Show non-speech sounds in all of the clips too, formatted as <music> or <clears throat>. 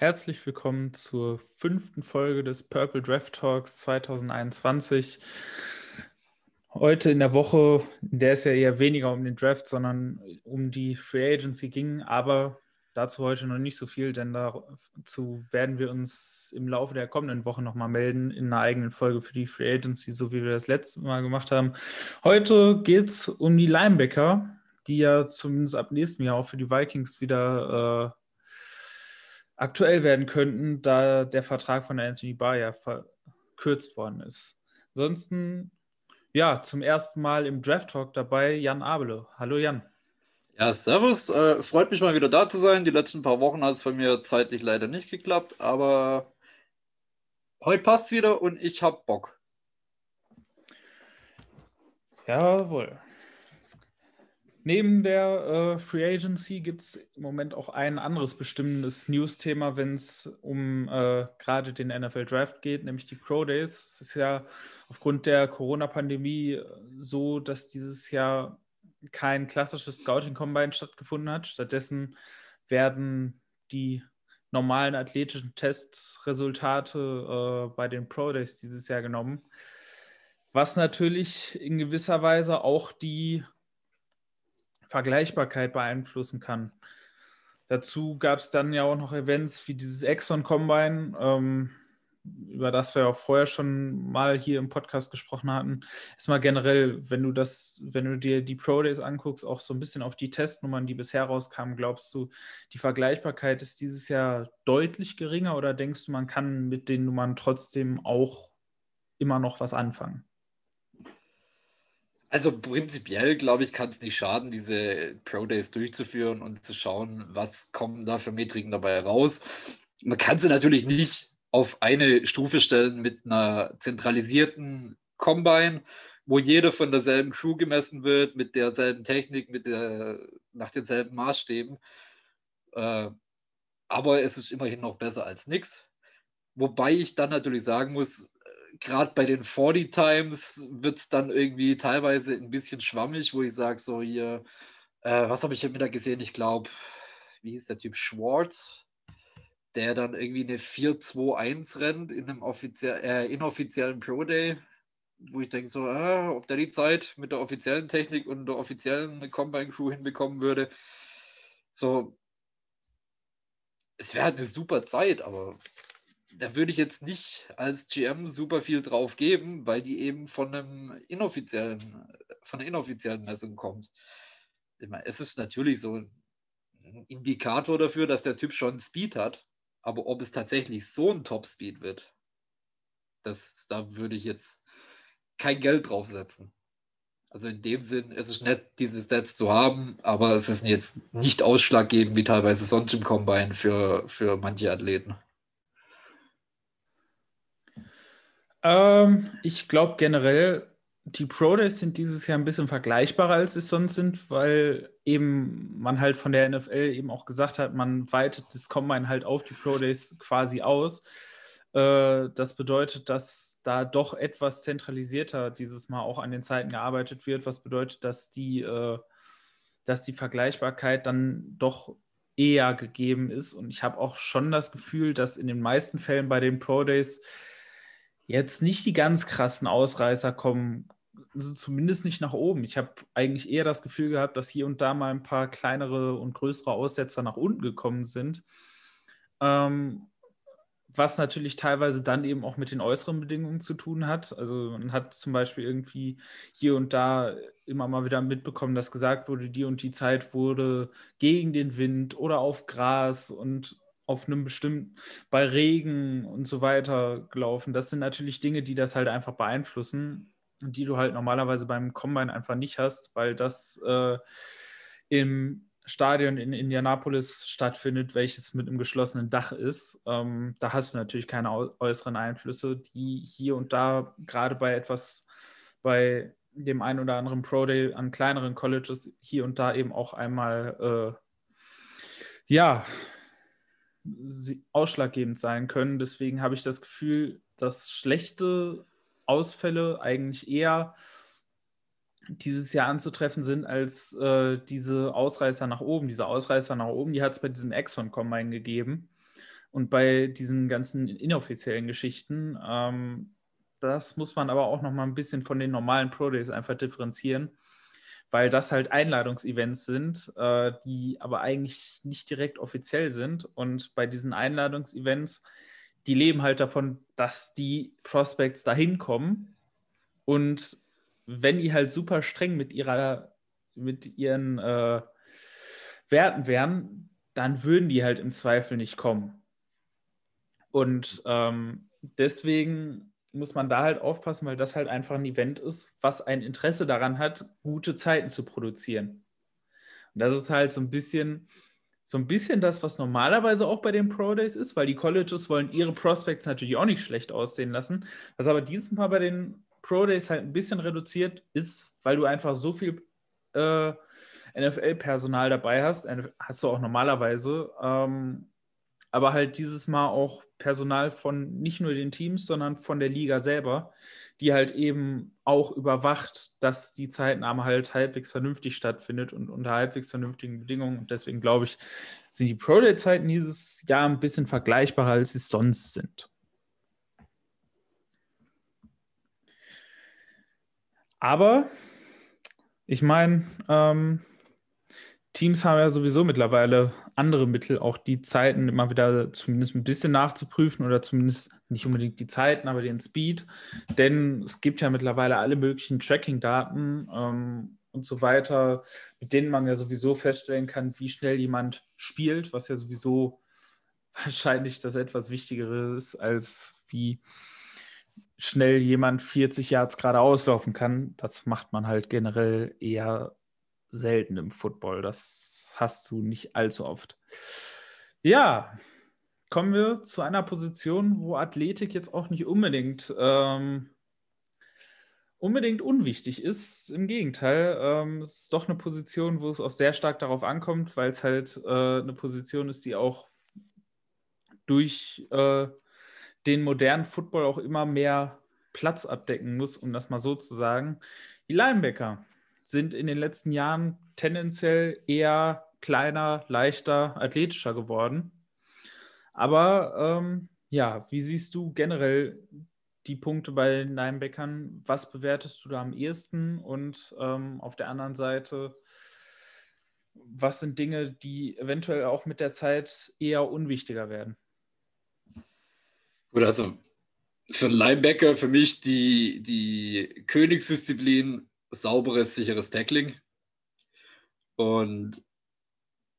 Herzlich willkommen zur fünften Folge des Purple Draft Talks 2021. Heute in der Woche, in der es ja eher weniger um den Draft, sondern um die Free Agency ging, aber dazu heute noch nicht so viel, denn dazu werden wir uns im Laufe der kommenden Woche nochmal melden in einer eigenen Folge für die Free Agency, so wie wir das letzte Mal gemacht haben. Heute geht es um die Linebacker, die ja zumindest ab nächstem Jahr auch für die Vikings wieder äh, aktuell werden könnten, da der Vertrag von Anthony Barr ja verkürzt worden ist. Ansonsten, ja, zum ersten Mal im Draft Talk dabei Jan Abele. Hallo Jan. Ja, servus. Äh, freut mich mal wieder da zu sein. Die letzten paar Wochen hat es bei mir zeitlich leider nicht geklappt, aber heute passt wieder und ich habe Bock. Jawohl. Neben der äh, Free Agency gibt es im Moment auch ein anderes bestimmendes News-Thema, wenn es um äh, gerade den NFL Draft geht, nämlich die Pro Days. Es ist ja aufgrund der Corona-Pandemie äh, so, dass dieses Jahr kein klassisches Scouting-Combine stattgefunden hat. Stattdessen werden die normalen athletischen Testresultate äh, bei den Pro Days dieses Jahr genommen. Was natürlich in gewisser Weise auch die Vergleichbarkeit beeinflussen kann. Dazu gab es dann ja auch noch Events wie dieses Exxon Combine, ähm, über das wir auch vorher schon mal hier im Podcast gesprochen hatten. Erstmal generell, wenn du das, wenn du dir die Pro Days anguckst, auch so ein bisschen auf die Testnummern, die bisher rauskamen, glaubst du, die Vergleichbarkeit ist dieses Jahr deutlich geringer oder denkst du, man kann mit den Nummern trotzdem auch immer noch was anfangen? Also prinzipiell, glaube ich, kann es nicht schaden, diese Pro Days durchzuführen und zu schauen, was kommen da für Metriken dabei raus. Man kann sie natürlich nicht auf eine Stufe stellen mit einer zentralisierten Combine, wo jeder von derselben Crew gemessen wird, mit derselben Technik, mit der, nach denselben Maßstäben. Äh, aber es ist immerhin noch besser als nichts. Wobei ich dann natürlich sagen muss, gerade bei den 40 Times wird es dann irgendwie teilweise ein bisschen schwammig, wo ich sage, so hier, äh, was habe ich mit da gesehen? Ich glaube, wie hieß der Typ Schwartz, der dann irgendwie eine 4-2-1 rennt in einem offiziell, äh, inoffiziellen Pro Day, wo ich denke, so, äh, ob der die Zeit mit der offiziellen Technik und der offiziellen Combine Crew hinbekommen würde. So, es wäre halt eine super Zeit, aber da würde ich jetzt nicht als GM super viel drauf geben, weil die eben von einem inoffiziellen, von einer inoffiziellen Messung kommt. Es ist natürlich so ein Indikator dafür, dass der Typ schon Speed hat, aber ob es tatsächlich so ein Top-Speed wird, das, da würde ich jetzt kein Geld draufsetzen. Also in dem Sinn, es ist nett, diese Stats zu haben, aber es ist jetzt nicht ausschlaggebend wie teilweise sonst im Combine für, für manche Athleten. Ähm, ich glaube generell, die Pro Days sind dieses Jahr ein bisschen vergleichbarer, als sie sonst sind, weil eben man halt von der NFL eben auch gesagt hat, man weitet das Combine halt auf die Pro Days quasi aus. Äh, das bedeutet, dass da doch etwas zentralisierter dieses Mal auch an den Zeiten gearbeitet wird, was bedeutet, dass die, äh, dass die Vergleichbarkeit dann doch eher gegeben ist. Und ich habe auch schon das Gefühl, dass in den meisten Fällen bei den Pro Days jetzt nicht die ganz krassen Ausreißer kommen, also zumindest nicht nach oben. Ich habe eigentlich eher das Gefühl gehabt, dass hier und da mal ein paar kleinere und größere Aussetzer nach unten gekommen sind. Ähm, was natürlich teilweise dann eben auch mit den äußeren Bedingungen zu tun hat. Also man hat zum Beispiel irgendwie hier und da immer mal wieder mitbekommen, dass gesagt wurde, die und die Zeit wurde gegen den Wind oder auf Gras und auf einem bestimmten, bei Regen und so weiter gelaufen. Das sind natürlich Dinge, die das halt einfach beeinflussen und die du halt normalerweise beim Combine einfach nicht hast, weil das äh, im Stadion in Indianapolis stattfindet, welches mit einem geschlossenen Dach ist. Ähm, da hast du natürlich keine äußeren Einflüsse, die hier und da gerade bei etwas, bei dem einen oder anderen Pro Day an kleineren Colleges hier und da eben auch einmal äh, ja ausschlaggebend sein können. Deswegen habe ich das Gefühl, dass schlechte Ausfälle eigentlich eher dieses Jahr anzutreffen sind als äh, diese Ausreißer nach oben. Diese Ausreißer nach oben, die hat es bei diesem Exxon Combine gegeben. Und bei diesen ganzen inoffiziellen Geschichten, ähm, das muss man aber auch noch mal ein bisschen von den normalen Pro Days einfach differenzieren, weil das halt Einladungsevents sind, äh, die aber eigentlich nicht direkt offiziell sind. Und bei diesen Einladungsevents, die leben halt davon, dass die Prospects dahin kommen. Und wenn die halt super streng mit ihrer, mit ihren äh, Werten wären, dann würden die halt im Zweifel nicht kommen. Und ähm, deswegen muss man da halt aufpassen, weil das halt einfach ein Event ist, was ein Interesse daran hat, gute Zeiten zu produzieren. Und das ist halt so ein bisschen, so ein bisschen das, was normalerweise auch bei den Pro Days ist, weil die Colleges wollen ihre Prospects natürlich auch nicht schlecht aussehen lassen. Was aber dieses Mal bei den Pro Days halt ein bisschen reduziert ist, weil du einfach so viel äh, NFL-Personal dabei hast, hast du auch normalerweise, ähm, aber halt dieses Mal auch Personal von nicht nur den Teams, sondern von der Liga selber, die halt eben auch überwacht, dass die Zeitnahme halt halbwegs vernünftig stattfindet und unter halbwegs vernünftigen Bedingungen. Und deswegen glaube ich, sind die Pro Day-Zeiten dieses Jahr ein bisschen vergleichbarer, als sie sonst sind. Aber ich meine, ähm, Teams haben ja sowieso mittlerweile andere Mittel, auch die Zeiten immer wieder zumindest ein bisschen nachzuprüfen oder zumindest nicht unbedingt die Zeiten, aber den Speed. Denn es gibt ja mittlerweile alle möglichen Tracking-Daten ähm, und so weiter, mit denen man ja sowieso feststellen kann, wie schnell jemand spielt, was ja sowieso <laughs> wahrscheinlich das etwas Wichtigere ist, als wie schnell jemand 40 Yards gerade auslaufen kann. Das macht man halt generell eher selten im Football. Das hast du nicht allzu oft. Ja, kommen wir zu einer Position, wo Athletik jetzt auch nicht unbedingt, ähm, unbedingt unwichtig ist. Im Gegenteil, ähm, es ist doch eine Position, wo es auch sehr stark darauf ankommt, weil es halt äh, eine Position ist, die auch durch äh, den modernen Football auch immer mehr Platz abdecken muss, um das mal so zu sagen. Die Linebacker sind in den letzten Jahren tendenziell eher kleiner, leichter, athletischer geworden. Aber ähm, ja, wie siehst du generell die Punkte bei Linebackern? Was bewertest du da am ehesten? Und ähm, auf der anderen Seite, was sind Dinge, die eventuell auch mit der Zeit eher unwichtiger werden? Gut, also für einen Linebacker für mich die, die Königsdisziplin sauberes, sicheres Tackling. Und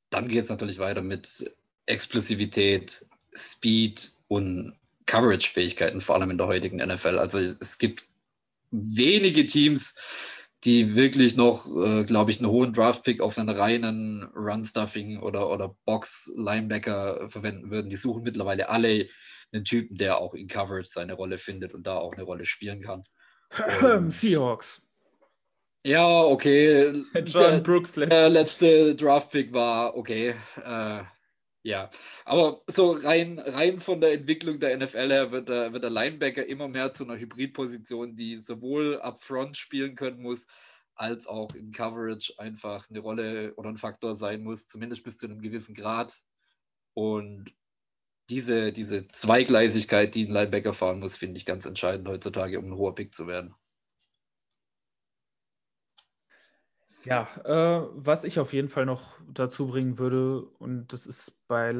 dann geht es natürlich weiter mit Explosivität, Speed und Coverage-Fähigkeiten, vor allem in der heutigen NFL. Also es gibt wenige Teams, die wirklich noch, äh, glaube ich, einen hohen Draft-Pick auf einen reinen Run-Stuffing oder, oder Box-Linebacker verwenden würden. Die suchen mittlerweile alle einen Typen, der auch in Coverage seine Rolle findet und da auch eine Rolle spielen kann. <clears throat> Seahawks. Ja, okay. <laughs> John der, Brooks letzte. Der letzte Draftpick war okay. Äh, ja, aber so rein, rein von der Entwicklung der NFL her wird der, wird der Linebacker immer mehr zu einer Hybridposition, die sowohl upfront spielen können muss, als auch in Coverage einfach eine Rolle oder ein Faktor sein muss, zumindest bis zu einem gewissen Grad. Und diese, diese Zweigleisigkeit, die ein Linebacker fahren muss, finde ich ganz entscheidend heutzutage, um ein hoher Pick zu werden. Ja, äh, was ich auf jeden Fall noch dazu bringen würde, und das ist bei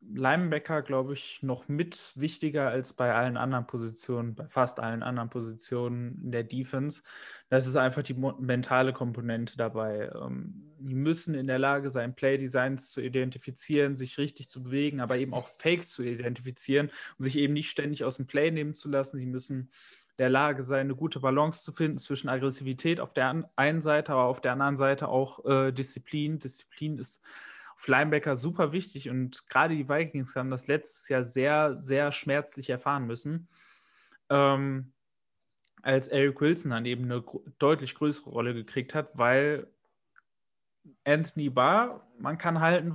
Linebacker, glaube ich, noch mit wichtiger als bei allen anderen Positionen, bei fast allen anderen Positionen in der Defense. Das ist einfach die mentale Komponente dabei. Ähm, die müssen in der Lage sein, Play-Designs zu identifizieren, sich richtig zu bewegen, aber eben auch Fakes zu identifizieren und sich eben nicht ständig aus dem Play nehmen zu lassen. Sie müssen der Lage sein, eine gute Balance zu finden zwischen Aggressivität auf der einen Seite, aber auf der anderen Seite auch äh, Disziplin. Disziplin ist auf Linebacker super wichtig und gerade die Vikings haben das letztes Jahr sehr, sehr schmerzlich erfahren müssen. Ähm, als Eric Wilson dann eben eine deutlich größere Rolle gekriegt hat, weil Anthony Barr, man kann halten,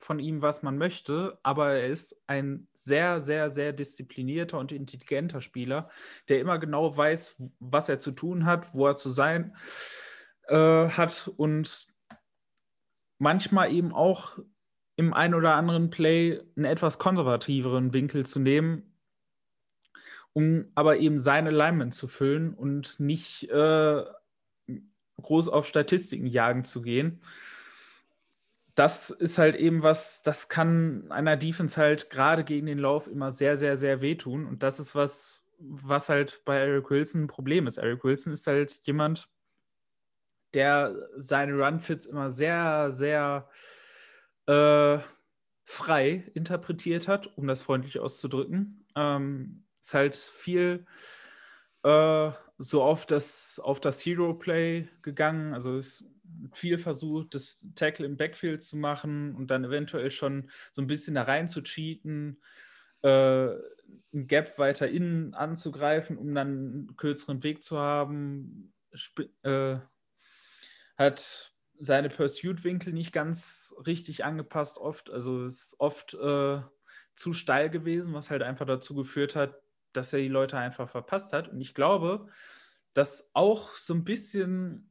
von ihm, was man möchte, aber er ist ein sehr, sehr, sehr disziplinierter und intelligenter Spieler, der immer genau weiß, was er zu tun hat, wo er zu sein äh, hat und manchmal eben auch im einen oder anderen Play einen etwas konservativeren Winkel zu nehmen, um aber eben seine Linemen zu füllen und nicht äh, groß auf Statistiken jagen zu gehen. Das ist halt eben was, das kann einer Defense halt gerade gegen den Lauf immer sehr, sehr, sehr wehtun. Und das ist was, was halt bei Eric Wilson ein Problem ist. Eric Wilson ist halt jemand, der seine Run-Fits immer sehr, sehr äh, frei interpretiert hat, um das freundlich auszudrücken. Ähm, ist halt viel äh, so auf das, auf das Hero-Play gegangen. Also ist viel versucht, das Tackle im Backfield zu machen und dann eventuell schon so ein bisschen da rein zu cheaten, äh, ein Gap weiter innen anzugreifen, um dann einen kürzeren Weg zu haben. Sp äh, hat seine Pursuit-Winkel nicht ganz richtig angepasst, oft. Also ist oft äh, zu steil gewesen, was halt einfach dazu geführt hat, dass er die Leute einfach verpasst hat. Und ich glaube, dass auch so ein bisschen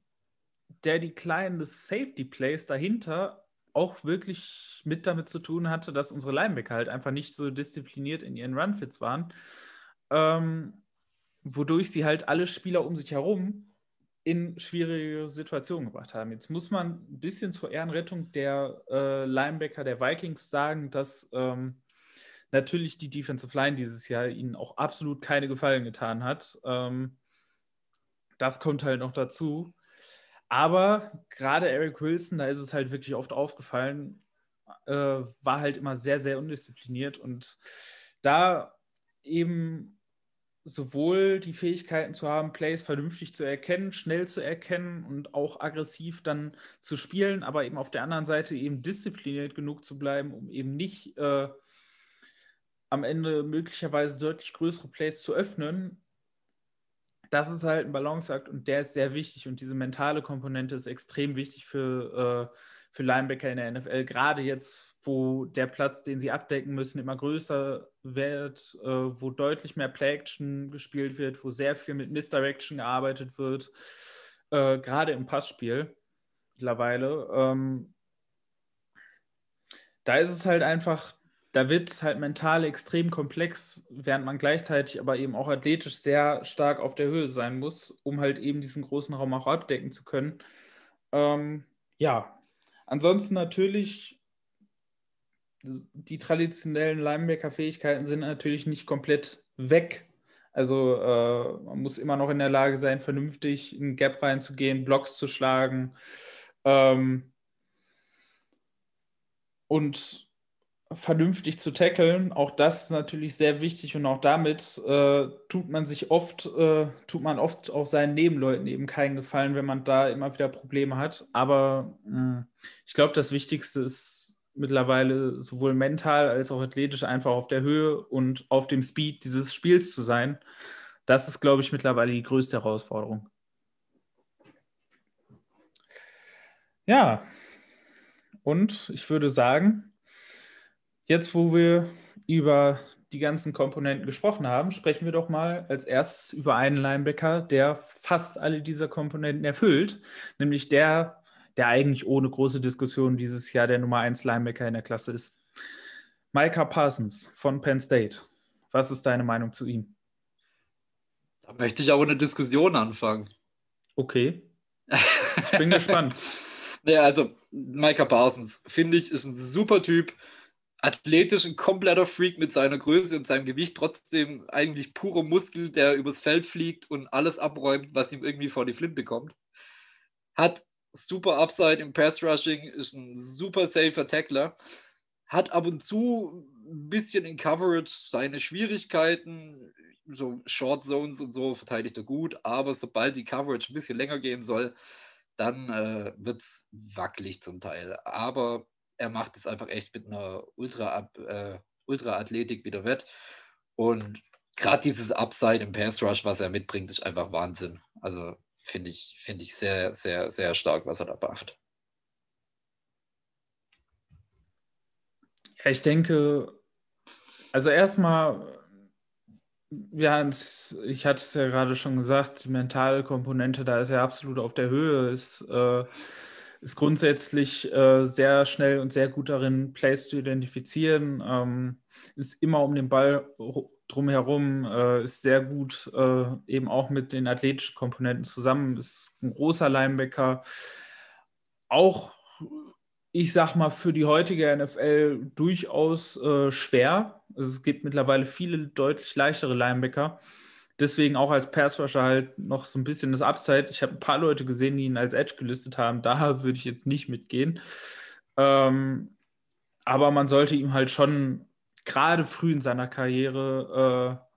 der Decline des Safety Plays dahinter auch wirklich mit damit zu tun hatte, dass unsere Linebacker halt einfach nicht so diszipliniert in ihren Runfits waren, ähm, wodurch sie halt alle Spieler um sich herum in schwierige Situationen gebracht haben. Jetzt muss man ein bisschen zur Ehrenrettung der äh, Linebacker der Vikings sagen, dass ähm, natürlich die Defensive Line dieses Jahr ihnen auch absolut keine Gefallen getan hat. Ähm, das kommt halt noch dazu. Aber gerade Eric Wilson, da ist es halt wirklich oft aufgefallen, äh, war halt immer sehr, sehr undiszipliniert und da eben sowohl die Fähigkeiten zu haben, Plays vernünftig zu erkennen, schnell zu erkennen und auch aggressiv dann zu spielen, aber eben auf der anderen Seite eben diszipliniert genug zu bleiben, um eben nicht äh, am Ende möglicherweise deutlich größere Plays zu öffnen. Das ist halt ein Balanceakt und der ist sehr wichtig und diese mentale Komponente ist extrem wichtig für, äh, für Linebacker in der NFL, gerade jetzt, wo der Platz, den sie abdecken müssen, immer größer wird, äh, wo deutlich mehr Play-Action gespielt wird, wo sehr viel mit Misdirection gearbeitet wird, äh, gerade im Passspiel mittlerweile. Ähm, da ist es halt einfach da wird es halt mental extrem komplex, während man gleichzeitig aber eben auch athletisch sehr stark auf der Höhe sein muss, um halt eben diesen großen Raum auch abdecken zu können. Ähm, ja, ansonsten natürlich, die traditionellen Linebacker-Fähigkeiten sind natürlich nicht komplett weg. Also äh, man muss immer noch in der Lage sein, vernünftig in Gap reinzugehen, Blocks zu schlagen. Ähm, und vernünftig zu tackeln. Auch das natürlich sehr wichtig und auch damit äh, tut man sich oft, äh, tut man oft auch seinen Nebenleuten eben keinen Gefallen, wenn man da immer wieder Probleme hat. Aber mh, ich glaube, das Wichtigste ist mittlerweile sowohl mental als auch athletisch einfach auf der Höhe und auf dem Speed dieses Spiels zu sein. Das ist, glaube ich, mittlerweile die größte Herausforderung. Ja, und ich würde sagen, Jetzt, wo wir über die ganzen Komponenten gesprochen haben, sprechen wir doch mal als erstes über einen Linebacker, der fast alle dieser Komponenten erfüllt, nämlich der, der eigentlich ohne große Diskussion dieses Jahr der Nummer 1 Linebacker in der Klasse ist. Micah Parsons von Penn State. Was ist deine Meinung zu ihm? Da möchte ich aber eine Diskussion anfangen. Okay. Ich bin gespannt. <laughs> Naja, also Micah Parsons, finde ich, ist ein super Typ athletisch ein kompletter Freak mit seiner Größe und seinem Gewicht, trotzdem eigentlich purer Muskel, der übers Feld fliegt und alles abräumt, was ihm irgendwie vor die Flint bekommt. Hat super Upside im Pass Rushing, ist ein super safer Tackler, hat ab und zu ein bisschen in Coverage seine Schwierigkeiten, so Short Zones und so verteidigt er gut, aber sobald die Coverage ein bisschen länger gehen soll, dann äh, wird es wackelig zum Teil. Aber er macht es einfach echt mit einer Ultra, äh, Ultra-Athletik wieder wett. Und gerade dieses Upside im Pass Rush, was er mitbringt, ist einfach Wahnsinn. Also finde ich, finde ich sehr, sehr, sehr stark, was er da macht. Ja, ich denke, also erstmal, ja, ich hatte es ja gerade schon gesagt, die mentale Komponente, da ist er absolut auf der Höhe, ist äh, ist grundsätzlich äh, sehr schnell und sehr gut darin, Plays zu identifizieren, ähm, ist immer um den Ball drumherum, äh, ist sehr gut äh, eben auch mit den athletischen Komponenten zusammen, ist ein großer Linebacker. Auch, ich sag mal, für die heutige NFL durchaus äh, schwer. Also es gibt mittlerweile viele deutlich leichtere Linebacker. Deswegen auch als Passrusher halt noch so ein bisschen das Upside. Ich habe ein paar Leute gesehen, die ihn als Edge gelistet haben. Da <laughs> würde ich jetzt nicht mitgehen. Ähm, aber man sollte ihm halt schon gerade früh in seiner Karriere äh,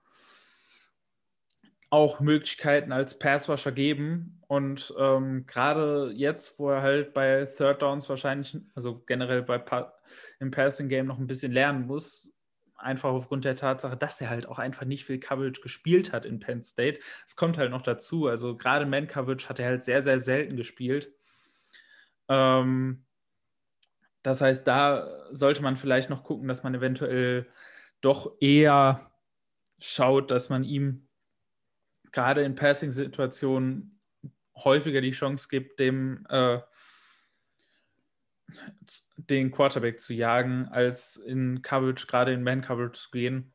auch Möglichkeiten als Passrusher geben. Und ähm, gerade jetzt, wo er halt bei Third Downs wahrscheinlich, also generell bei pa im Passing Game noch ein bisschen lernen muss, einfach aufgrund der Tatsache, dass er halt auch einfach nicht viel Coverage gespielt hat in Penn State. Es kommt halt noch dazu. Also gerade Man Coverage hat er halt sehr, sehr selten gespielt. Ähm, das heißt, da sollte man vielleicht noch gucken, dass man eventuell doch eher schaut, dass man ihm gerade in Passing-Situationen häufiger die Chance gibt, dem äh, den Quarterback zu jagen, als in Coverage, gerade in Man-Coverage zu gehen.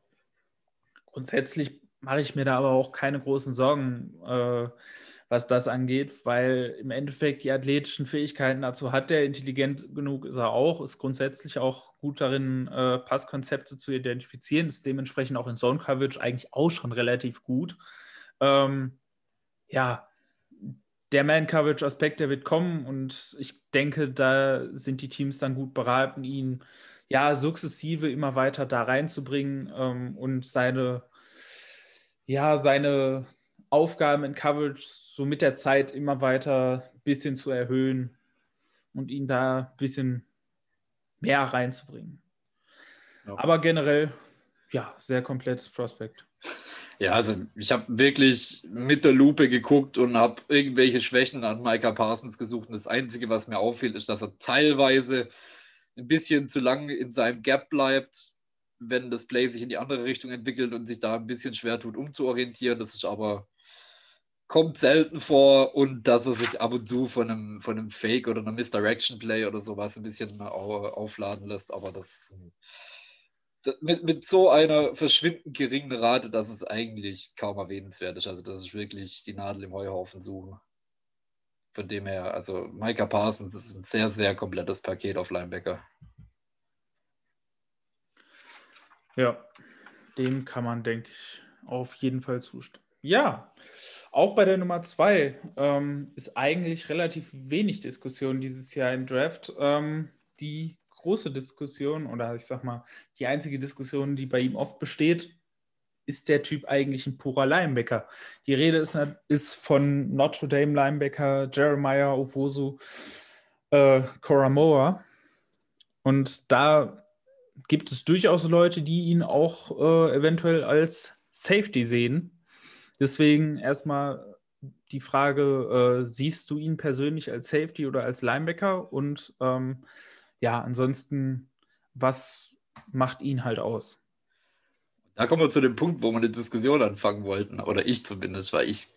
Grundsätzlich mache ich mir da aber auch keine großen Sorgen, äh, was das angeht, weil im Endeffekt die athletischen Fähigkeiten dazu hat der, intelligent genug ist er auch, ist grundsätzlich auch gut darin, äh, Passkonzepte zu identifizieren, ist dementsprechend auch in Zone Coverage eigentlich auch schon relativ gut. Ähm, ja, der Man-Coverage-Aspekt, der wird kommen und ich denke, da sind die Teams dann gut beraten, ihn ja sukzessive immer weiter da reinzubringen ähm, und seine, ja, seine Aufgaben in Coverage so mit der Zeit immer weiter ein bisschen zu erhöhen und ihn da ein bisschen mehr reinzubringen. Ja. Aber generell, ja, sehr komplettes Prospekt. Ja, also ich habe wirklich mit der Lupe geguckt und habe irgendwelche Schwächen an Micah Parsons gesucht. Und das Einzige, was mir auffällt, ist, dass er teilweise ein bisschen zu lang in seinem Gap bleibt, wenn das Play sich in die andere Richtung entwickelt und sich da ein bisschen schwer tut, umzuorientieren. Das ist aber kommt selten vor und dass er sich ab und zu von einem, von einem Fake oder einem Misdirection Play oder sowas ein bisschen aufladen lässt. Aber das mit, mit so einer verschwindend geringen Rate, dass es eigentlich kaum erwähnenswert ist. Also das ist wirklich die Nadel im Heuhaufen suchen. Von dem her, also Micah Parsons ist ein sehr, sehr komplettes Paket auf Linebacker. Ja, dem kann man, denke ich, auf jeden Fall zustimmen. Ja, auch bei der Nummer zwei ähm, ist eigentlich relativ wenig Diskussion dieses Jahr im Draft. Ähm, die große Diskussion oder ich sag mal, die einzige Diskussion, die bei ihm oft besteht, ist der Typ eigentlich ein purer Linebacker? Die Rede ist, ist von Notre Dame Linebacker Jeremiah Owosu äh, Koramoa. Und da gibt es durchaus Leute, die ihn auch äh, eventuell als Safety sehen. Deswegen erstmal die Frage, äh, siehst du ihn persönlich als Safety oder als Linebacker? Und ähm, ja, ansonsten, was macht ihn halt aus? Da kommen wir zu dem Punkt, wo wir eine Diskussion anfangen wollten, oder ich zumindest, weil ich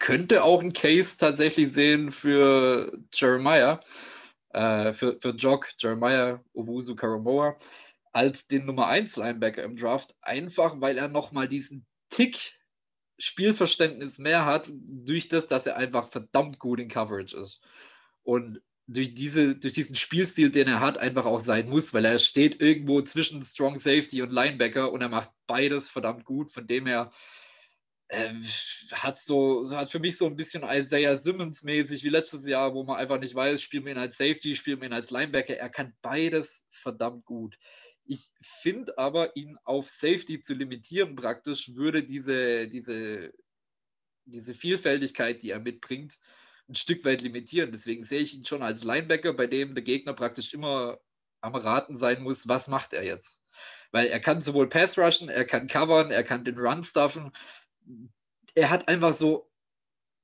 könnte auch einen Case tatsächlich sehen für Jeremiah, äh, für, für Jock, Jeremiah Owusu Karamoa, als den Nummer 1 Linebacker im Draft, einfach weil er nochmal diesen Tick Spielverständnis mehr hat, durch das, dass er einfach verdammt gut in Coverage ist. Und durch, diese, durch diesen Spielstil, den er hat, einfach auch sein muss, weil er steht irgendwo zwischen Strong Safety und Linebacker und er macht beides verdammt gut. Von dem her äh, hat so hat für mich so ein bisschen Isaiah Simmons mäßig wie letztes Jahr, wo man einfach nicht weiß, spielen wir ihn als Safety, spielen wir ihn als Linebacker. Er kann beides verdammt gut. Ich finde aber, ihn auf Safety zu limitieren praktisch, würde diese, diese, diese Vielfältigkeit, die er mitbringt, ein Stück weit limitieren. Deswegen sehe ich ihn schon als Linebacker, bei dem der Gegner praktisch immer am Raten sein muss, was macht er jetzt. Weil er kann sowohl Pass rushen, er kann covern, er kann den Run stuffen. Er hat einfach so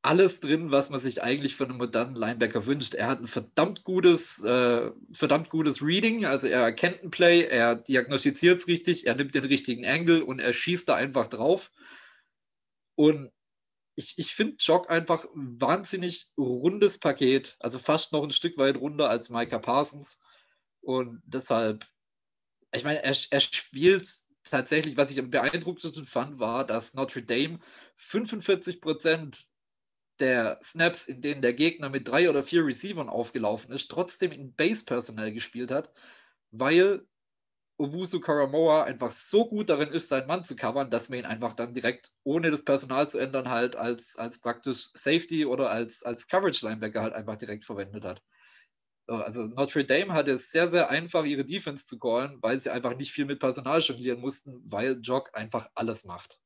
alles drin, was man sich eigentlich von einem modernen Linebacker wünscht. Er hat ein verdammt gutes, äh, verdammt gutes Reading, also er erkennt ein Play, er diagnostiziert es richtig, er nimmt den richtigen Angle und er schießt da einfach drauf. Und ich, ich finde Jock einfach ein wahnsinnig rundes Paket, also fast noch ein Stück weit runder als Micah Parsons. Und deshalb, ich meine, er, er spielt tatsächlich, was ich am beeindruckendsten fand, war, dass Notre Dame 45 Prozent der Snaps, in denen der Gegner mit drei oder vier Receivern aufgelaufen ist, trotzdem in Base-Personal gespielt hat, weil Owusu Karamoa einfach so gut darin ist, seinen Mann zu covern, dass man ihn einfach dann direkt, ohne das Personal zu ändern, halt als, als praktisch Safety oder als, als Coverage-Linebacker halt einfach direkt verwendet hat. Also Notre Dame hatte es sehr, sehr einfach, ihre Defense zu callen, weil sie einfach nicht viel mit Personal jonglieren mussten, weil Jock einfach alles macht.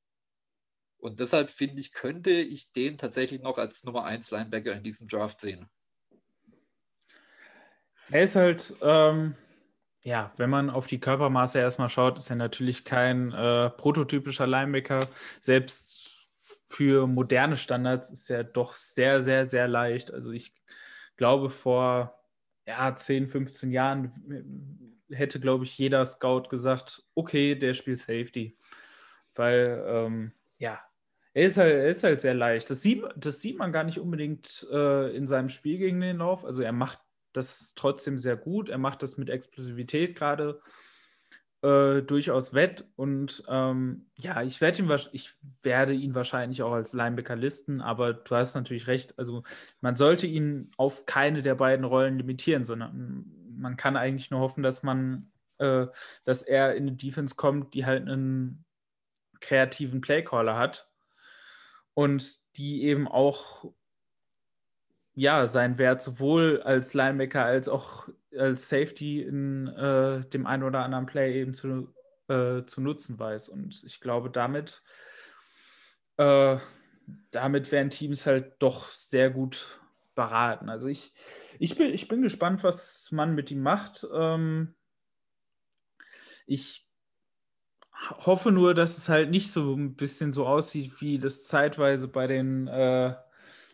Und deshalb finde ich, könnte ich den tatsächlich noch als Nummer 1 Linebacker in diesem Draft sehen. Er ist halt, ähm, ja, wenn man auf die Körpermaße erstmal schaut, ist er natürlich kein äh, prototypischer Linebacker. Selbst für moderne Standards ist er doch sehr, sehr, sehr leicht. Also ich glaube, vor ja, 10, 15 Jahren hätte, glaube ich, jeder Scout gesagt, okay, der spielt Safety. Weil, ähm, ja, er ist, halt, er ist halt sehr leicht. Das sieht, das sieht man gar nicht unbedingt äh, in seinem Spiel gegen den Lauf. Also er macht das trotzdem sehr gut. Er macht das mit Explosivität gerade äh, durchaus wett. Und ähm, ja, ich, werd ihn, ich werde ihn wahrscheinlich auch als Linebacker listen, aber du hast natürlich recht. Also man sollte ihn auf keine der beiden Rollen limitieren, sondern man kann eigentlich nur hoffen, dass man, äh, dass er in eine Defense kommt, die halt einen kreativen Playcaller hat und die eben auch ja, seinen Wert sowohl als Linebacker als auch als Safety in äh, dem einen oder anderen Play eben zu, äh, zu nutzen weiß. Und ich glaube, damit, äh, damit werden Teams halt doch sehr gut beraten. Also ich, ich, bin, ich bin gespannt, was man mit ihm macht. Ähm, ich hoffe nur, dass es halt nicht so ein bisschen so aussieht, wie das zeitweise bei den äh,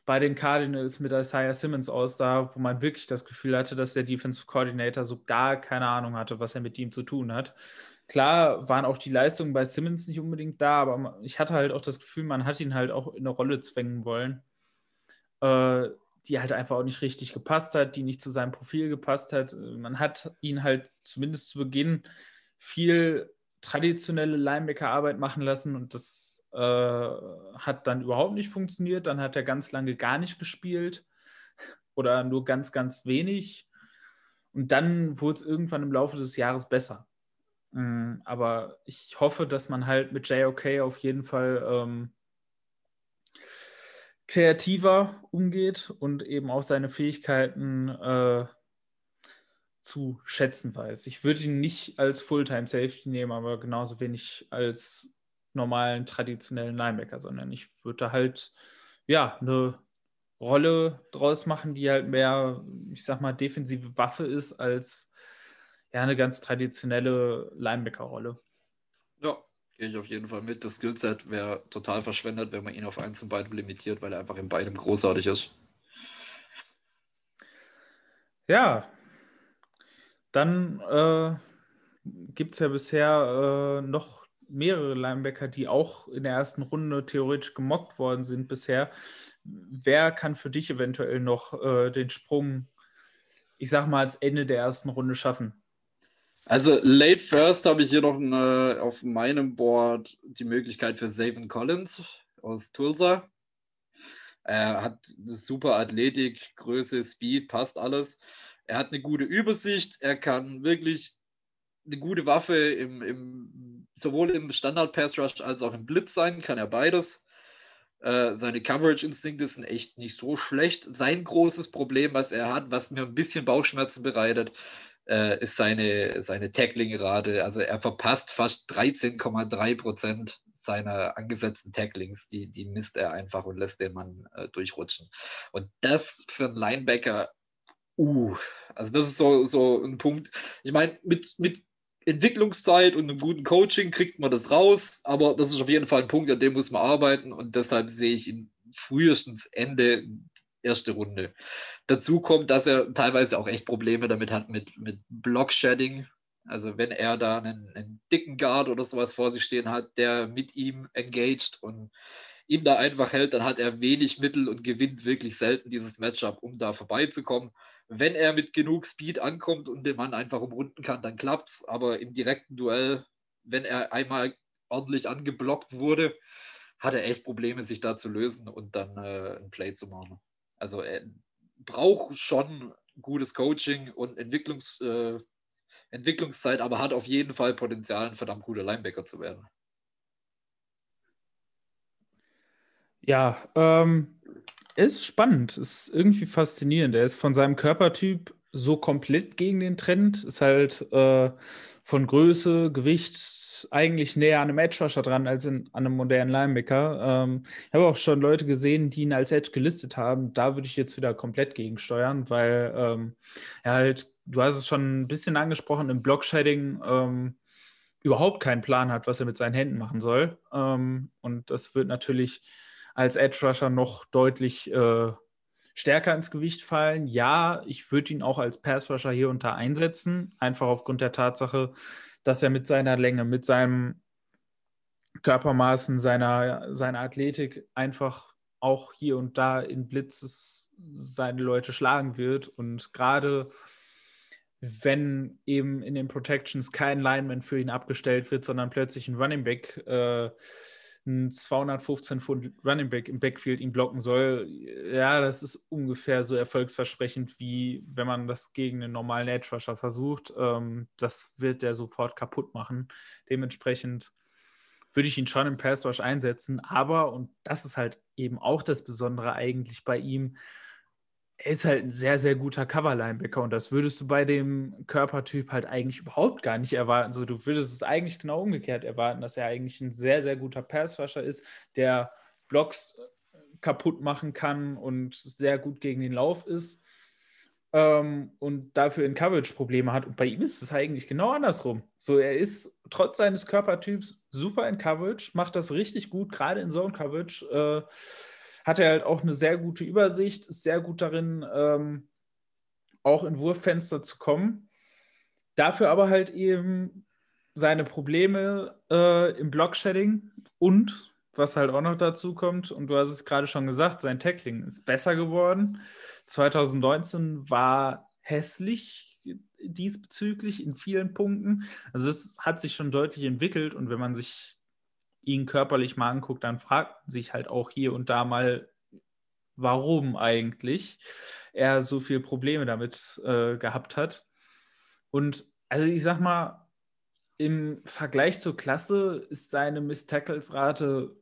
bei den Cardinals mit Isaiah Simmons aussah, wo man wirklich das Gefühl hatte, dass der Defensive Coordinator so gar keine Ahnung hatte, was er mit ihm zu tun hat. Klar waren auch die Leistungen bei Simmons nicht unbedingt da, aber ich hatte halt auch das Gefühl, man hat ihn halt auch in eine Rolle zwängen wollen, äh, die halt einfach auch nicht richtig gepasst hat, die nicht zu seinem Profil gepasst hat. Man hat ihn halt zumindest zu Beginn viel traditionelle Linebacker-Arbeit machen lassen und das äh, hat dann überhaupt nicht funktioniert. Dann hat er ganz lange gar nicht gespielt <laughs> oder nur ganz, ganz wenig. Und dann wurde es irgendwann im Laufe des Jahres besser. Mhm, aber ich hoffe, dass man halt mit JOK auf jeden Fall ähm, kreativer umgeht und eben auch seine Fähigkeiten äh, zu schätzen weiß. Ich würde ihn nicht als Fulltime Safety nehmen, aber genauso wenig als normalen traditionellen Linebacker, sondern ich würde halt ja eine Rolle draus machen, die halt mehr, ich sag mal, defensive Waffe ist als ja eine ganz traditionelle Linebacker-Rolle. Ja, gehe ich auf jeden Fall mit. Das Skillset wäre total verschwendet, wenn man ihn auf eins und beidem limitiert, weil er einfach in beidem großartig ist. Ja, dann äh, gibt es ja bisher äh, noch mehrere Linebacker, die auch in der ersten Runde theoretisch gemockt worden sind bisher. Wer kann für dich eventuell noch äh, den Sprung, ich sag mal, als Ende der ersten Runde schaffen? Also late first habe ich hier noch eine, auf meinem Board die Möglichkeit für Savin Collins aus Tulsa. Er hat eine super Athletik, Größe, Speed, passt alles. Er hat eine gute Übersicht, er kann wirklich eine gute Waffe im, im, sowohl im Standard-Pass-Rush als auch im Blitz sein, kann er beides. Äh, seine Coverage-Instinkte sind echt nicht so schlecht. Sein großes Problem, was er hat, was mir ein bisschen Bauchschmerzen bereitet, äh, ist seine, seine Tackling-Rate. Also er verpasst fast 13,3 Prozent seiner angesetzten Tacklings. Die, die misst er einfach und lässt den Mann äh, durchrutschen. Und das für einen Linebacker, uh, also das ist so, so ein Punkt. Ich meine, mit, mit Entwicklungszeit und einem guten Coaching kriegt man das raus, aber das ist auf jeden Fall ein Punkt, an dem muss man arbeiten und deshalb sehe ich ihn frühestens Ende erste Runde. Dazu kommt, dass er teilweise auch echt Probleme damit hat mit, mit Block-Shedding. Also wenn er da einen, einen, dicken Guard oder sowas vor sich stehen hat, der mit ihm engaged und ihm da einfach hält, dann hat er wenig Mittel und gewinnt wirklich selten dieses Matchup, um da vorbeizukommen. Wenn er mit genug Speed ankommt und den Mann einfach umrunden kann, dann klappt's. Aber im direkten Duell, wenn er einmal ordentlich angeblockt wurde, hat er echt Probleme, sich da zu lösen und dann äh, ein Play zu machen. Also er braucht schon gutes Coaching und Entwicklungs, äh, Entwicklungszeit, aber hat auf jeden Fall Potenzial, ein verdammt guter Linebacker zu werden. Ja, ähm, ist spannend, ist irgendwie faszinierend. Er ist von seinem Körpertyp so komplett gegen den Trend, ist halt äh, von Größe, Gewicht eigentlich näher an einem Edge-Rusher dran als in, an einem modernen Linebacker. Ähm, ich habe auch schon Leute gesehen, die ihn als Edge gelistet haben. Da würde ich jetzt wieder komplett gegensteuern, weil ähm, er halt, du hast es schon ein bisschen angesprochen, im Block-Shading ähm, überhaupt keinen Plan hat, was er mit seinen Händen machen soll. Ähm, und das wird natürlich als Edge Rusher noch deutlich äh, stärker ins Gewicht fallen. Ja, ich würde ihn auch als Pass Rusher hier unter einsetzen, einfach aufgrund der Tatsache, dass er mit seiner Länge, mit seinem Körpermaßen, seiner, seiner Athletik einfach auch hier und da in Blitzes seine Leute schlagen wird. Und gerade wenn eben in den Protections kein Lineman für ihn abgestellt wird, sondern plötzlich ein Running Back äh, ein 215 Pfund Running Back im Backfield ihn blocken soll, ja, das ist ungefähr so erfolgsversprechend, wie wenn man das gegen einen normalen Edge Rusher versucht. Ähm, das wird der sofort kaputt machen. Dementsprechend würde ich ihn schon im Pass Rush einsetzen, aber, und das ist halt eben auch das Besondere eigentlich bei ihm, er ist halt ein sehr, sehr guter Cover-Linebacker und das würdest du bei dem Körpertyp halt eigentlich überhaupt gar nicht erwarten. So, du würdest es eigentlich genau umgekehrt erwarten, dass er eigentlich ein sehr, sehr guter Passwasher ist, der Blocks äh, kaputt machen kann und sehr gut gegen den Lauf ist ähm, und dafür in Coverage Probleme hat. Und bei ihm ist es eigentlich genau andersrum. So, er ist trotz seines Körpertyps super in Coverage, macht das richtig gut, gerade in Zone Coverage. Äh, hat er halt auch eine sehr gute Übersicht, ist sehr gut darin, ähm, auch in Wurffenster zu kommen. Dafür aber halt eben seine Probleme äh, im Block-Shedding und was halt auch noch dazu kommt, und du hast es gerade schon gesagt, sein Tackling ist besser geworden. 2019 war hässlich diesbezüglich in vielen Punkten. Also es hat sich schon deutlich entwickelt und wenn man sich ihn körperlich mal anguckt, dann fragt sich halt auch hier und da mal, warum eigentlich er so viele Probleme damit äh, gehabt hat. Und also ich sag mal, im Vergleich zur Klasse ist seine Miss-Tackles-Rate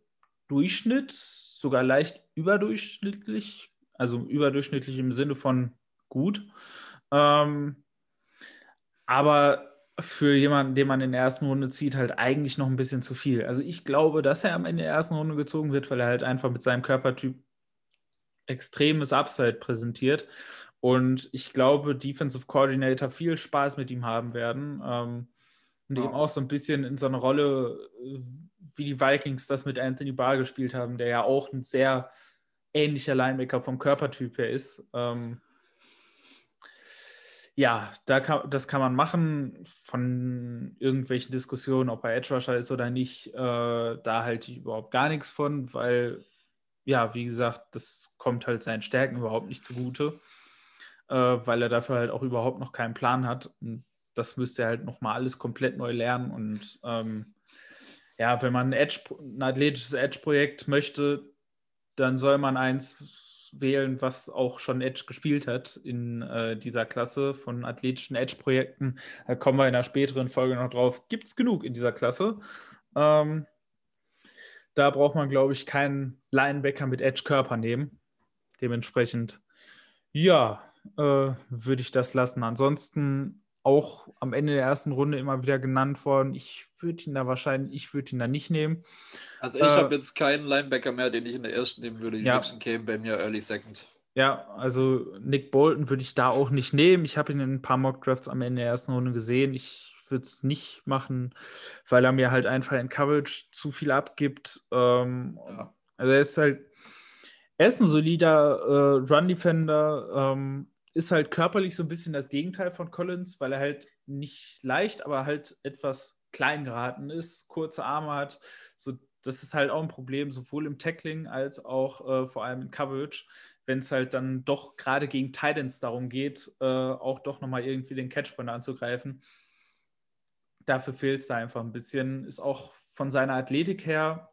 Durchschnitt, sogar leicht überdurchschnittlich, also überdurchschnittlich im Sinne von gut. Ähm, aber für jemanden, den man in der ersten Runde zieht, halt eigentlich noch ein bisschen zu viel. Also ich glaube, dass er am Ende der ersten Runde gezogen wird, weil er halt einfach mit seinem Körpertyp extremes Upside präsentiert. Und ich glaube, Defensive Coordinator viel Spaß mit ihm haben werden. Ähm, und ja. eben auch so ein bisschen in so eine Rolle, äh, wie die Vikings das mit Anthony Barr gespielt haben, der ja auch ein sehr ähnlicher Linebacker vom Körpertyp her ist. Ähm, ja, da kann, das kann man machen. Von irgendwelchen Diskussionen, ob er Edge Rusher ist oder nicht, äh, da halte ich überhaupt gar nichts von, weil, ja, wie gesagt, das kommt halt seinen Stärken überhaupt nicht zugute, äh, weil er dafür halt auch überhaupt noch keinen Plan hat. Und das müsste er halt nochmal alles komplett neu lernen. Und ähm, ja, wenn man ein, Edge, ein athletisches Edge-Projekt möchte, dann soll man eins wählen, was auch schon Edge gespielt hat in äh, dieser Klasse von athletischen Edge-Projekten. Da kommen wir in einer späteren Folge noch drauf. Gibt es genug in dieser Klasse. Ähm, da braucht man, glaube ich, keinen Linebacker mit Edge-Körper nehmen. Dementsprechend, ja, äh, würde ich das lassen. Ansonsten auch am Ende der ersten Runde immer wieder genannt worden. Ich würde ihn da wahrscheinlich, ich würde ihn da nicht nehmen. Also ich äh, habe jetzt keinen Linebacker mehr, den ich in der ersten nehmen würde. Die ja. nächsten kämen bei mir Early Second. Ja, also Nick Bolton würde ich da auch nicht nehmen. Ich habe ihn in ein paar Mock Drafts am Ende der ersten Runde gesehen. Ich würde es nicht machen, weil er mir halt einfach in Coverage zu viel abgibt. Ähm, ja. Also er ist halt, er ist ein solider äh, Run-Defender, ähm, ist halt körperlich so ein bisschen das Gegenteil von Collins, weil er halt nicht leicht, aber halt etwas klein geraten ist, kurze Arme hat. So, das ist halt auch ein Problem, sowohl im Tackling als auch äh, vor allem in Coverage, wenn es halt dann doch gerade gegen Titans darum geht, äh, auch doch nochmal irgendwie den Catchpoint anzugreifen. Dafür fehlt es da einfach ein bisschen. Ist auch von seiner Athletik her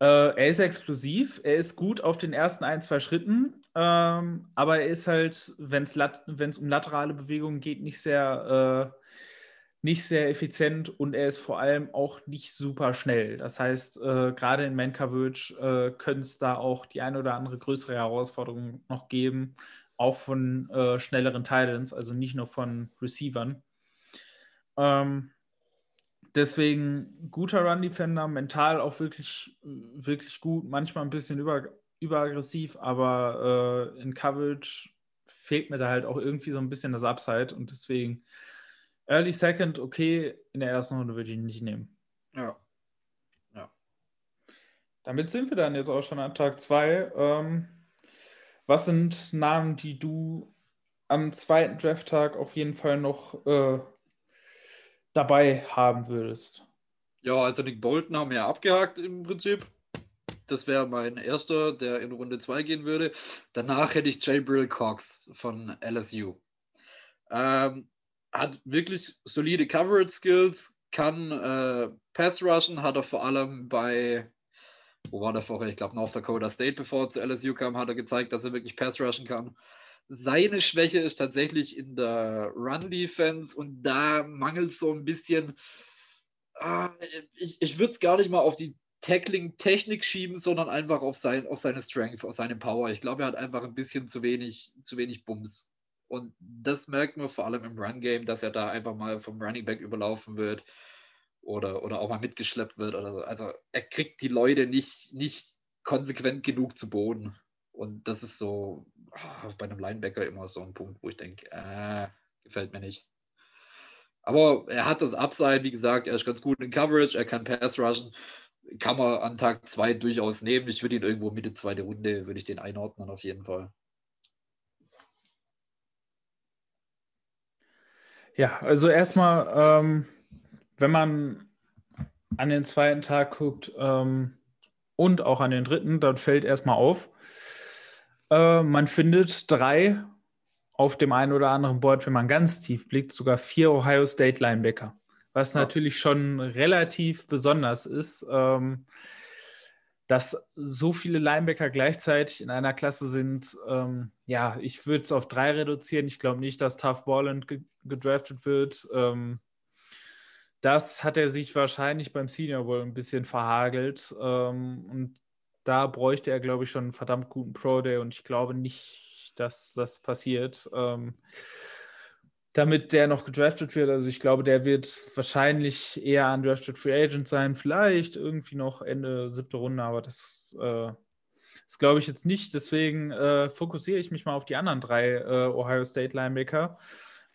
äh, er ist explosiv, er ist gut auf den ersten ein, zwei Schritten, ähm, aber er ist halt, wenn es lat um laterale Bewegungen geht, nicht sehr, äh, nicht sehr effizient und er ist vor allem auch nicht super schnell. Das heißt, äh, gerade in Man-Coverage äh, können es da auch die eine oder andere größere Herausforderung noch geben, auch von äh, schnelleren Titans, also nicht nur von Receivern. Ähm, deswegen guter Run-Defender, mental auch wirklich, wirklich gut, manchmal ein bisschen über, überaggressiv, aber äh, in Coverage fehlt mir da halt auch irgendwie so ein bisschen das Upside und deswegen Early Second, okay, in der ersten Runde würde ich ihn nicht nehmen. Ja. Ja. Damit sind wir dann jetzt auch schon an Tag 2. Ähm, was sind Namen, die du am zweiten Drafttag auf jeden Fall noch äh, dabei haben würdest? Ja, also Nick Bolton haben wir ja abgehakt im Prinzip. Das wäre mein erster, der in Runde 2 gehen würde. Danach hätte ich Jabril Cox von LSU. Ähm, hat wirklich solide Coverage Skills, kann äh, Pass rushen, hat er vor allem bei, wo war der vorher? Ich glaube, North Dakota State, bevor er zu LSU kam, hat er gezeigt, dass er wirklich Pass rushen kann. Seine Schwäche ist tatsächlich in der Run-Defense und da mangelt so ein bisschen. Äh, ich ich würde es gar nicht mal auf die Tackling-Technik schieben, sondern einfach auf, sein, auf seine Strength, auf seine Power. Ich glaube, er hat einfach ein bisschen zu wenig, zu wenig Bums. Und das merkt man vor allem im Run-Game, dass er da einfach mal vom Running Back überlaufen wird oder, oder auch mal mitgeschleppt wird oder so. Also er kriegt die Leute nicht, nicht konsequent genug zu Boden. Und das ist so oh, bei einem Linebacker immer so ein Punkt, wo ich denke, äh, gefällt mir nicht. Aber er hat das Upside, wie gesagt, er ist ganz gut in Coverage, er kann Pass rushen. Kann man an Tag 2 durchaus nehmen. Ich würde ihn irgendwo Mitte zweite Runde, würde ich den einordnen auf jeden Fall. Ja, also erstmal, ähm, wenn man an den zweiten Tag guckt ähm, und auch an den dritten, dann fällt erstmal auf, äh, man findet drei auf dem einen oder anderen Board, wenn man ganz tief blickt, sogar vier Ohio State Linebacker, was ja. natürlich schon relativ besonders ist, ähm, dass so viele Linebacker gleichzeitig in einer Klasse sind. Ähm, ja, ich würde es auf drei reduzieren. Ich glaube nicht, dass Tough Borland ge gedraftet wird. Ähm, das hat er sich wahrscheinlich beim Senior Bowl ein bisschen verhagelt. Ähm, und da bräuchte er, glaube ich, schon einen verdammt guten Pro Day und ich glaube nicht, dass das passiert. Ähm, damit der noch gedraftet wird. Also ich glaube, der wird wahrscheinlich eher undrafted Free Agent sein, vielleicht irgendwie noch Ende siebte Runde, aber das, äh, das glaube ich jetzt nicht. Deswegen äh, fokussiere ich mich mal auf die anderen drei äh, Ohio State Linebacker.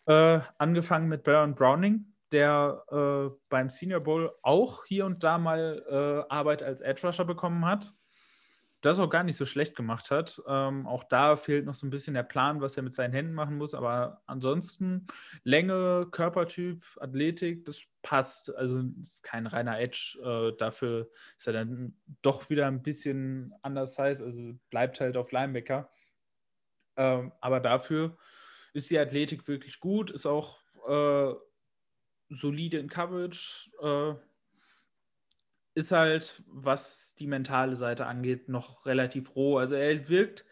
Äh, angefangen mit Baron Browning, der äh, beim Senior Bowl auch hier und da mal äh, Arbeit als Edge Rusher bekommen hat das auch gar nicht so schlecht gemacht hat. Ähm, auch da fehlt noch so ein bisschen der Plan, was er mit seinen Händen machen muss. Aber ansonsten Länge, Körpertyp, Athletik, das passt. Also ist kein reiner Edge. Äh, dafür ist er dann doch wieder ein bisschen anders heiß. Also bleibt halt auf Linebacker. Ähm, aber dafür ist die Athletik wirklich gut, ist auch äh, solide in Coverage. Äh, ist halt, was die mentale Seite angeht, noch relativ roh. Also er wirkt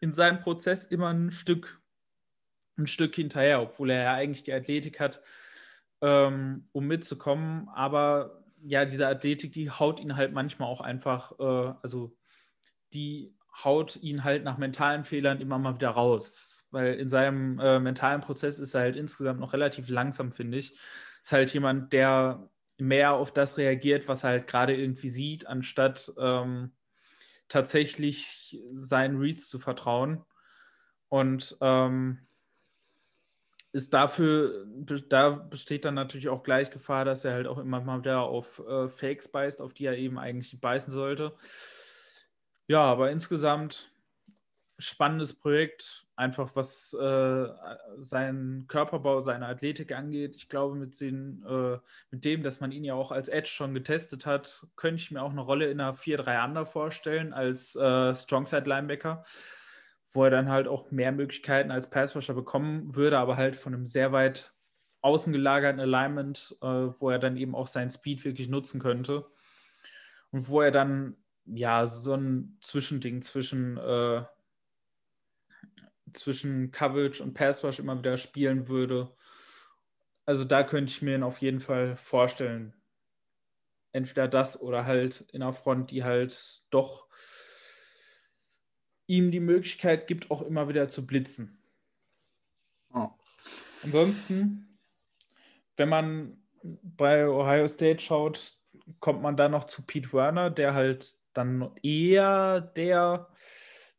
in seinem Prozess immer ein Stück, ein Stück hinterher, obwohl er ja eigentlich die Athletik hat, ähm, um mitzukommen. Aber ja, diese Athletik, die haut ihn halt manchmal auch einfach, äh, also die haut ihn halt nach mentalen Fehlern immer mal wieder raus. Weil in seinem äh, mentalen Prozess ist er halt insgesamt noch relativ langsam, finde ich. Ist halt jemand, der mehr auf das reagiert, was er halt gerade irgendwie sieht, anstatt ähm, tatsächlich seinen Reads zu vertrauen. Und ähm, ist dafür, da besteht dann natürlich auch gleich Gefahr, dass er halt auch immer mal wieder auf äh, Fakes beißt, auf die er eben eigentlich beißen sollte. Ja, aber insgesamt spannendes Projekt, einfach was äh, seinen Körperbau, seine Athletik angeht. Ich glaube, mit, den, äh, mit dem, dass man ihn ja auch als Edge schon getestet hat, könnte ich mir auch eine Rolle in einer 4-3 Under vorstellen als äh, Strongside Linebacker, wo er dann halt auch mehr Möglichkeiten als Passrusher bekommen würde, aber halt von einem sehr weit außen gelagerten Alignment, äh, wo er dann eben auch seinen Speed wirklich nutzen könnte. Und wo er dann ja so ein Zwischending zwischen äh, zwischen Coverage und Pass Rush immer wieder spielen würde. Also da könnte ich mir ihn auf jeden Fall vorstellen. Entweder das oder halt in der Front, die halt doch ihm die Möglichkeit gibt, auch immer wieder zu blitzen. Oh. Ansonsten, wenn man bei Ohio State schaut, kommt man da noch zu Pete Werner, der halt dann eher der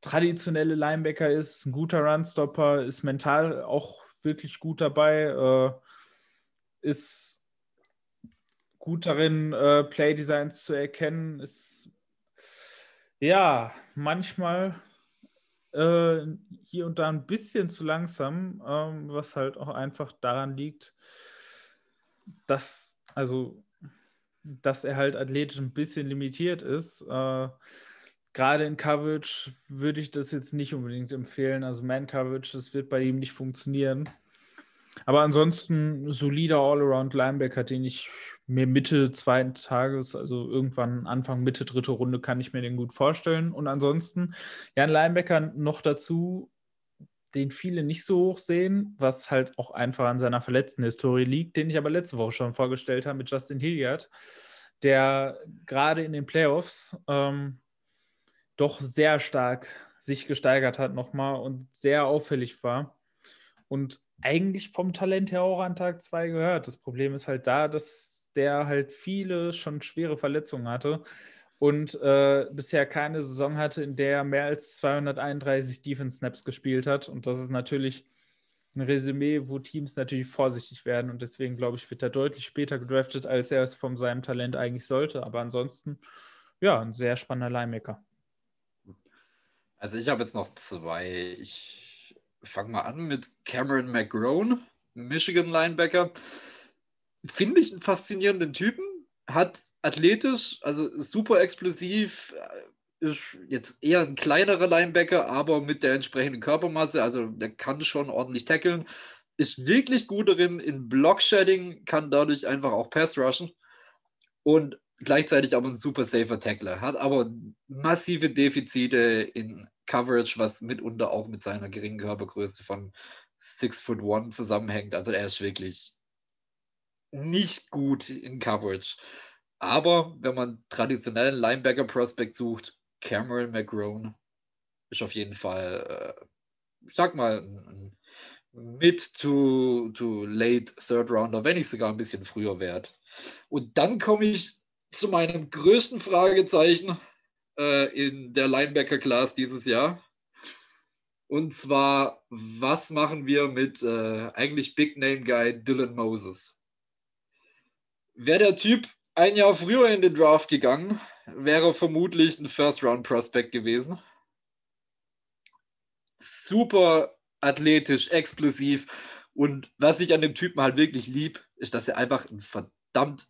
traditionelle Linebacker ist, ein guter Runstopper, ist mental auch wirklich gut dabei, äh, ist gut darin, äh, Playdesigns zu erkennen, ist ja manchmal äh, hier und da ein bisschen zu langsam, ähm, was halt auch einfach daran liegt, dass, also, dass er halt athletisch ein bisschen limitiert ist. Äh, gerade in Coverage würde ich das jetzt nicht unbedingt empfehlen. Also Man-Coverage, das wird bei ihm nicht funktionieren. Aber ansonsten solider All-Around-Linebacker, den ich mir Mitte zweiten Tages, also irgendwann Anfang, Mitte dritte Runde, kann ich mir den gut vorstellen. Und ansonsten, ja, ein Linebacker noch dazu, den viele nicht so hoch sehen, was halt auch einfach an seiner verletzten Historie liegt, den ich aber letzte Woche schon vorgestellt habe mit Justin Hilliard, der gerade in den Playoffs ähm, doch sehr stark sich gesteigert hat nochmal und sehr auffällig war. Und eigentlich vom Talent her auch an Tag 2 gehört. Das Problem ist halt da, dass der halt viele schon schwere Verletzungen hatte und äh, bisher keine Saison hatte, in der er mehr als 231 Defense-Snaps gespielt hat. Und das ist natürlich ein Resümee, wo Teams natürlich vorsichtig werden. Und deswegen, glaube ich, wird er deutlich später gedraftet, als er es von seinem Talent eigentlich sollte. Aber ansonsten, ja, ein sehr spannender Linebacker. Also ich habe jetzt noch zwei. Ich fange mal an mit Cameron McGrone, Michigan Linebacker. Finde ich einen faszinierenden Typen. Hat athletisch, also super explosiv, äh, ist jetzt eher ein kleinerer Linebacker, aber mit der entsprechenden Körpermasse, also der kann schon ordentlich tackeln. Ist wirklich gut darin in Block-Shedding, kann dadurch einfach auch Pass rushen. Und gleichzeitig aber ein super safer Tackler, hat aber massive Defizite in Coverage, was mitunter auch mit seiner geringen Körpergröße von 6 foot 1 zusammenhängt. Also er ist wirklich nicht gut in Coverage. Aber wenn man traditionellen Linebacker-Prospect sucht, Cameron McGrone ist auf jeden Fall, äh, ich sag mal, ein mid to, to late Third Rounder, wenn nicht sogar ein bisschen früher wert. Und dann komme ich zu meinem größten Fragezeichen äh, in der Linebacker-Class dieses Jahr. Und zwar, was machen wir mit äh, eigentlich Big Name Guy Dylan Moses? Wäre der Typ ein Jahr früher in den Draft gegangen, wäre vermutlich ein First-Round-Prospect gewesen. Super athletisch, explosiv. Und was ich an dem Typen halt wirklich lieb, ist, dass er einfach ein verdammt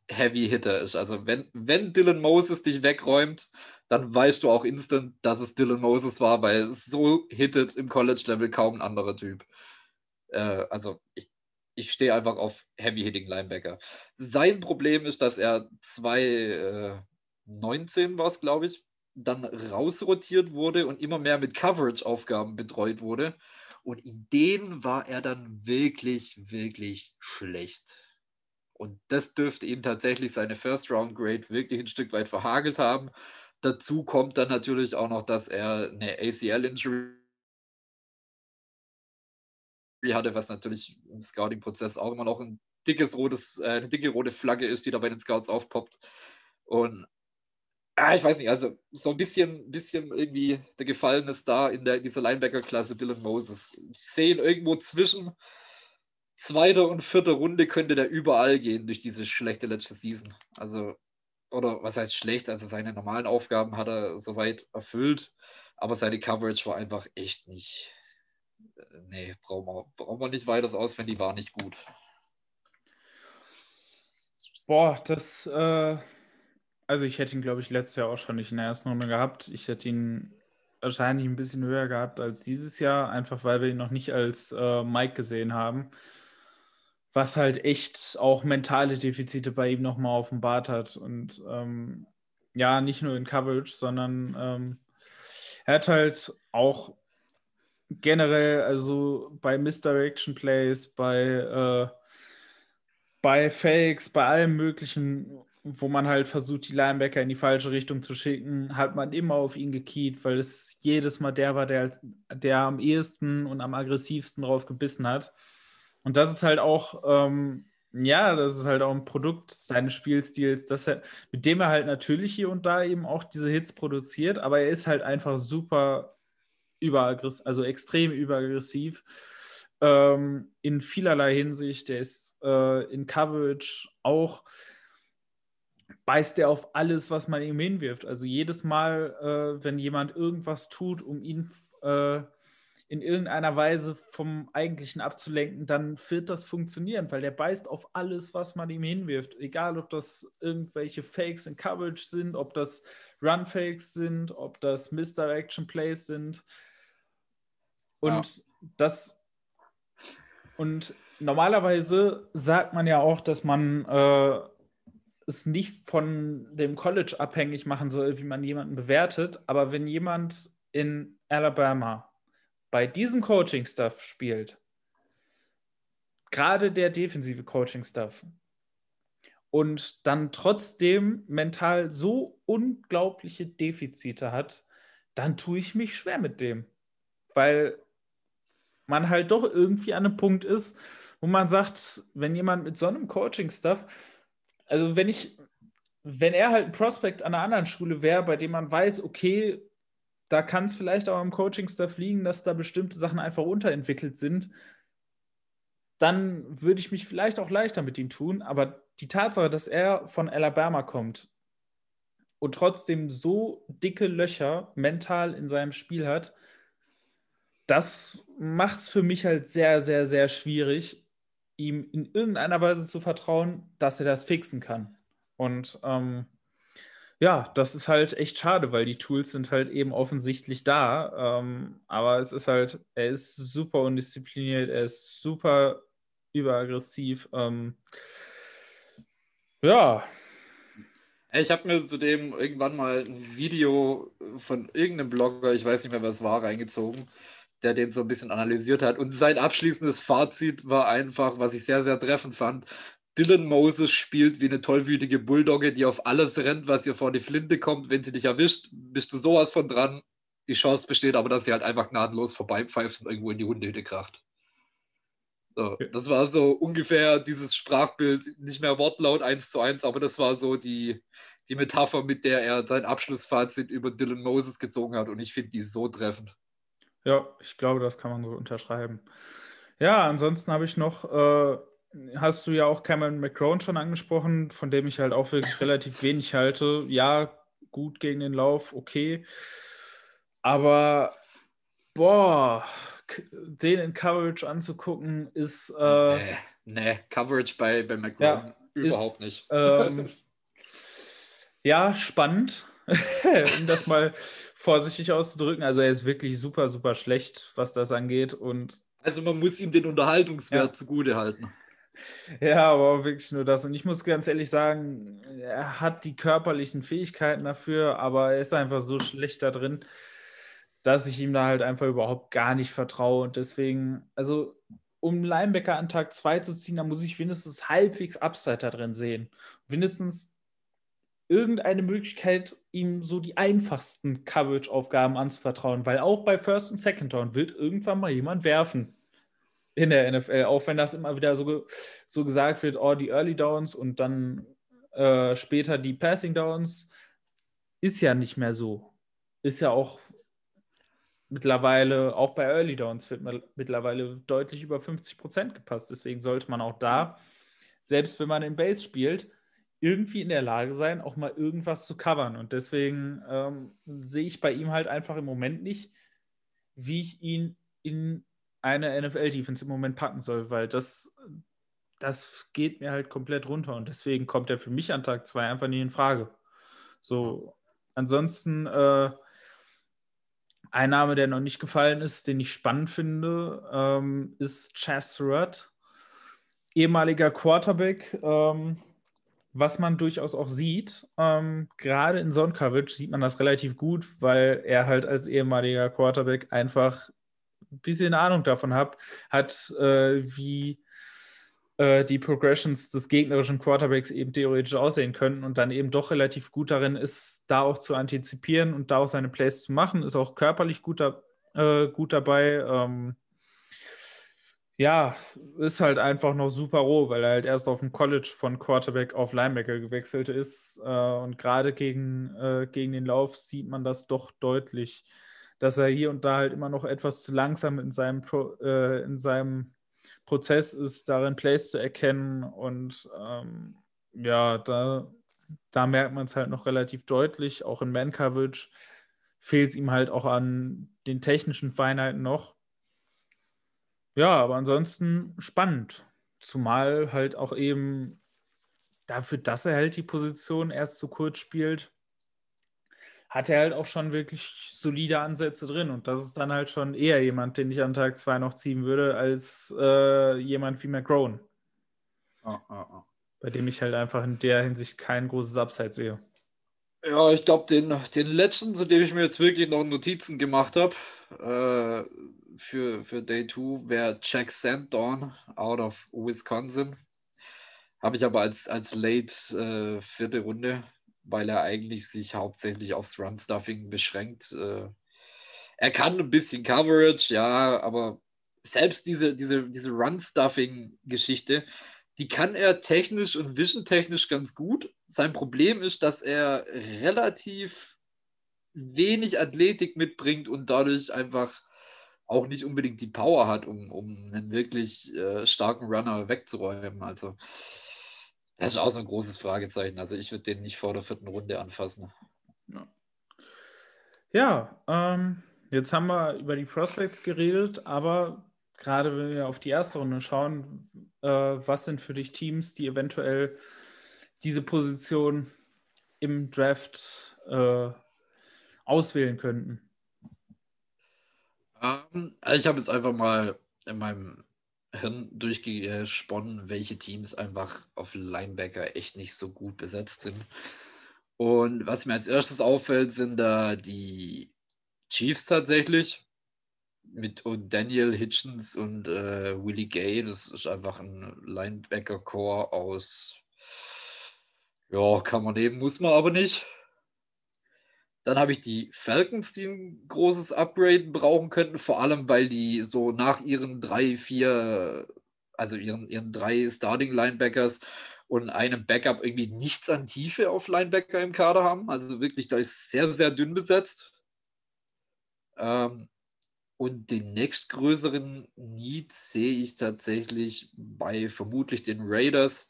Heavy Hitter ist. Also wenn, wenn Dylan Moses dich wegräumt, dann weißt du auch instant, dass es Dylan Moses war, weil so hittet im College-Level kaum ein anderer Typ. Äh, also ich, ich stehe einfach auf Heavy-Hitting Linebacker. Sein Problem ist, dass er 2019 äh, war es, glaube ich, dann rausrotiert wurde und immer mehr mit Coverage-Aufgaben betreut wurde. Und in denen war er dann wirklich, wirklich schlecht. Und das dürfte ihm tatsächlich seine First Round Grade wirklich ein Stück weit verhagelt haben. Dazu kommt dann natürlich auch noch, dass er eine ACL-Injury hatte, was natürlich im Scouting-Prozess auch immer noch ein dickes rotes, äh, eine dicke rote Flagge ist, die da bei den Scouts aufpoppt. Und ah, ich weiß nicht, also so ein bisschen, bisschen irgendwie der Gefallene ist da in, der, in dieser Linebacker-Klasse Dylan Moses. Ich sehe ihn irgendwo zwischen zweiter und vierter Runde könnte der überall gehen durch diese schlechte letzte Season. Also oder was heißt schlecht, also seine normalen Aufgaben hat er soweit erfüllt, aber seine Coverage war einfach echt nicht. Äh, nee, brauchen wir, brauchen wir nicht weiter die war nicht gut. Boah, das, äh, also ich hätte ihn, glaube ich, letztes Jahr auch schon nicht in der ersten Runde gehabt. Ich hätte ihn wahrscheinlich ein bisschen höher gehabt als dieses Jahr, einfach weil wir ihn noch nicht als äh, Mike gesehen haben was halt echt auch mentale Defizite bei ihm nochmal offenbart hat. Und ähm, ja, nicht nur in Coverage, sondern ähm, er hat halt auch generell, also bei Misdirection Plays, bei, äh, bei Fakes, bei allem Möglichen, wo man halt versucht, die Linebacker in die falsche Richtung zu schicken, hat man immer auf ihn gekiet, weil es jedes Mal der war, der, als, der am ehesten und am aggressivsten drauf gebissen hat. Und das ist halt auch, ähm, ja, das ist halt auch ein Produkt seines Spielstils, dass er, mit dem er halt natürlich hier und da eben auch diese Hits produziert, aber er ist halt einfach super überaggressiv, also extrem überaggressiv. Ähm, in vielerlei Hinsicht. Der ist äh, in Coverage auch, beißt er auf alles, was man ihm hinwirft. Also jedes Mal, äh, wenn jemand irgendwas tut, um ihn äh, in irgendeiner Weise vom Eigentlichen abzulenken, dann wird das funktionieren, weil der beißt auf alles, was man ihm hinwirft. Egal, ob das irgendwelche Fakes in Coverage sind, ob das Run-Fakes sind, ob das Misdirection Plays sind. Und ja. das und normalerweise sagt man ja auch, dass man äh, es nicht von dem College abhängig machen soll, wie man jemanden bewertet. Aber wenn jemand in Alabama bei diesem Coaching-Stuff spielt, gerade der defensive Coaching-Stuff, und dann trotzdem mental so unglaubliche Defizite hat, dann tue ich mich schwer mit dem. Weil man halt doch irgendwie an einem Punkt ist, wo man sagt, wenn jemand mit so einem Coaching-Stuff, also wenn ich, wenn er halt ein Prospekt an einer anderen Schule wäre, bei dem man weiß, okay, da kann es vielleicht auch am Coaching-Stuff liegen, dass da bestimmte Sachen einfach unterentwickelt sind. Dann würde ich mich vielleicht auch leichter mit ihm tun. Aber die Tatsache, dass er von Alabama kommt und trotzdem so dicke Löcher mental in seinem Spiel hat, das macht es für mich halt sehr, sehr, sehr schwierig, ihm in irgendeiner Weise zu vertrauen, dass er das fixen kann. Und ähm, ja, das ist halt echt schade, weil die Tools sind halt eben offensichtlich da. Ähm, aber es ist halt, er ist super undiszipliniert, er ist super überaggressiv. Ähm, ja. Ich habe mir zudem irgendwann mal ein Video von irgendeinem Blogger, ich weiß nicht mehr, was war, reingezogen, der den so ein bisschen analysiert hat. Und sein abschließendes Fazit war einfach, was ich sehr, sehr treffend fand. Dylan Moses spielt wie eine tollwütige Bulldogge, die auf alles rennt, was ihr vor die Flinte kommt. Wenn sie dich erwischt, bist du sowas von dran. Die Chance besteht aber, dass sie halt einfach gnadenlos vorbeipfeift und irgendwo in die Hundehütte kracht. So, das war so ungefähr dieses Sprachbild, nicht mehr Wortlaut eins zu eins, aber das war so die, die Metapher, mit der er sein Abschlussfazit über Dylan Moses gezogen hat. Und ich finde die so treffend. Ja, ich glaube, das kann man so unterschreiben. Ja, ansonsten habe ich noch äh, hast du ja auch Cameron McCrone schon angesprochen, von dem ich halt auch wirklich relativ wenig halte. Ja, gut gegen den Lauf, okay. Aber boah, den in Coverage anzugucken, ist. Äh, nee, nee, Coverage bei, bei McCrone ja, überhaupt ist, nicht. Ähm, <laughs> ja, spannend, <laughs> um das mal vorsichtig auszudrücken. Also er ist wirklich super, super schlecht, was das angeht. Und also man muss ihm den Unterhaltungswert ja. zugute halten. Ja, aber wirklich nur das. Und ich muss ganz ehrlich sagen, er hat die körperlichen Fähigkeiten dafür, aber er ist einfach so schlecht da drin, dass ich ihm da halt einfach überhaupt gar nicht vertraue. Und deswegen, also um Linebacker an Tag 2 zu ziehen, da muss ich wenigstens halbwegs Upside da drin sehen. Wenigstens irgendeine Möglichkeit, ihm so die einfachsten Coverage-Aufgaben anzuvertrauen, weil auch bei First und Second Down wird irgendwann mal jemand werfen in der NFL, auch wenn das immer wieder so, so gesagt wird, oh, die Early Downs und dann äh, später die Passing Downs, ist ja nicht mehr so. Ist ja auch mittlerweile, auch bei Early Downs wird man mittlerweile deutlich über 50 Prozent gepasst. Deswegen sollte man auch da, selbst wenn man in Base spielt, irgendwie in der Lage sein, auch mal irgendwas zu covern. Und deswegen ähm, sehe ich bei ihm halt einfach im Moment nicht, wie ich ihn in eine NFL-Defense im Moment packen soll, weil das, das geht mir halt komplett runter. Und deswegen kommt er für mich an Tag 2 einfach nie in Frage. So, ansonsten äh, ein Name, der noch nicht gefallen ist, den ich spannend finde, ähm, ist Chas Surratt, ehemaliger Quarterback. Ähm, was man durchaus auch sieht, ähm, gerade in Zone Coverage sieht man das relativ gut, weil er halt als ehemaliger Quarterback einfach ein bisschen Ahnung davon hat, hat äh, wie äh, die Progressions des gegnerischen Quarterbacks eben theoretisch aussehen können und dann eben doch relativ gut darin ist, da auch zu antizipieren und da auch seine Plays zu machen, ist auch körperlich gut, da, äh, gut dabei. Ähm, ja, ist halt einfach noch super roh, weil er halt erst auf dem College von Quarterback auf Linebacker gewechselt ist. Äh, und gerade gegen, äh, gegen den Lauf sieht man das doch deutlich, dass er hier und da halt immer noch etwas zu langsam in seinem, Pro, äh, in seinem Prozess ist, darin Plays zu erkennen. Und ähm, ja, da, da merkt man es halt noch relativ deutlich. Auch in Man-Coverage fehlt es ihm halt auch an den technischen Feinheiten noch. Ja, aber ansonsten spannend. Zumal halt auch eben dafür, dass er halt die Position erst zu kurz spielt, hat er halt auch schon wirklich solide Ansätze drin. Und das ist dann halt schon eher jemand, den ich an Tag 2 noch ziehen würde, als äh, jemand wie McGrone. Oh, oh, oh. Bei dem ich halt einfach in der Hinsicht kein großes Upside sehe. Ja, ich glaube, den, den letzten, zu dem ich mir jetzt wirklich noch Notizen gemacht habe, äh, für, für Day 2 wäre Jack Sanddorn out of Wisconsin. Habe ich aber als, als late äh, vierte Runde weil er eigentlich sich hauptsächlich aufs Run-Stuffing beschränkt. Äh, er kann ein bisschen Coverage, ja, aber selbst diese, diese, diese Run-Stuffing-Geschichte, die kann er technisch und vision-technisch ganz gut. Sein Problem ist, dass er relativ wenig Athletik mitbringt und dadurch einfach auch nicht unbedingt die Power hat, um, um einen wirklich äh, starken Runner wegzuräumen. Also das ist auch so ein großes Fragezeichen. Also ich würde den nicht vor der vierten Runde anfassen. Ja, ja ähm, jetzt haben wir über die Prospects geredet, aber gerade wenn wir auf die erste Runde schauen, äh, was sind für dich Teams, die eventuell diese Position im Draft äh, auswählen könnten? Um, ähm, also ich habe jetzt einfach mal in meinem Hirn durchgesponnen, welche Teams einfach auf Linebacker echt nicht so gut besetzt sind. Und was mir als erstes auffällt, sind da die Chiefs tatsächlich mit Daniel Hitchens und äh, Willie Gay. Das ist einfach ein Linebacker-Core aus, ja, kann man nehmen, muss man aber nicht. Dann habe ich die Falcons, die ein großes Upgrade brauchen könnten, vor allem weil die so nach ihren drei, vier, also ihren, ihren drei Starting Linebackers und einem Backup irgendwie nichts an Tiefe auf Linebacker im Kader haben. Also wirklich, da ist sehr, sehr dünn besetzt. Ähm, und den nächstgrößeren Need sehe ich tatsächlich bei vermutlich den Raiders,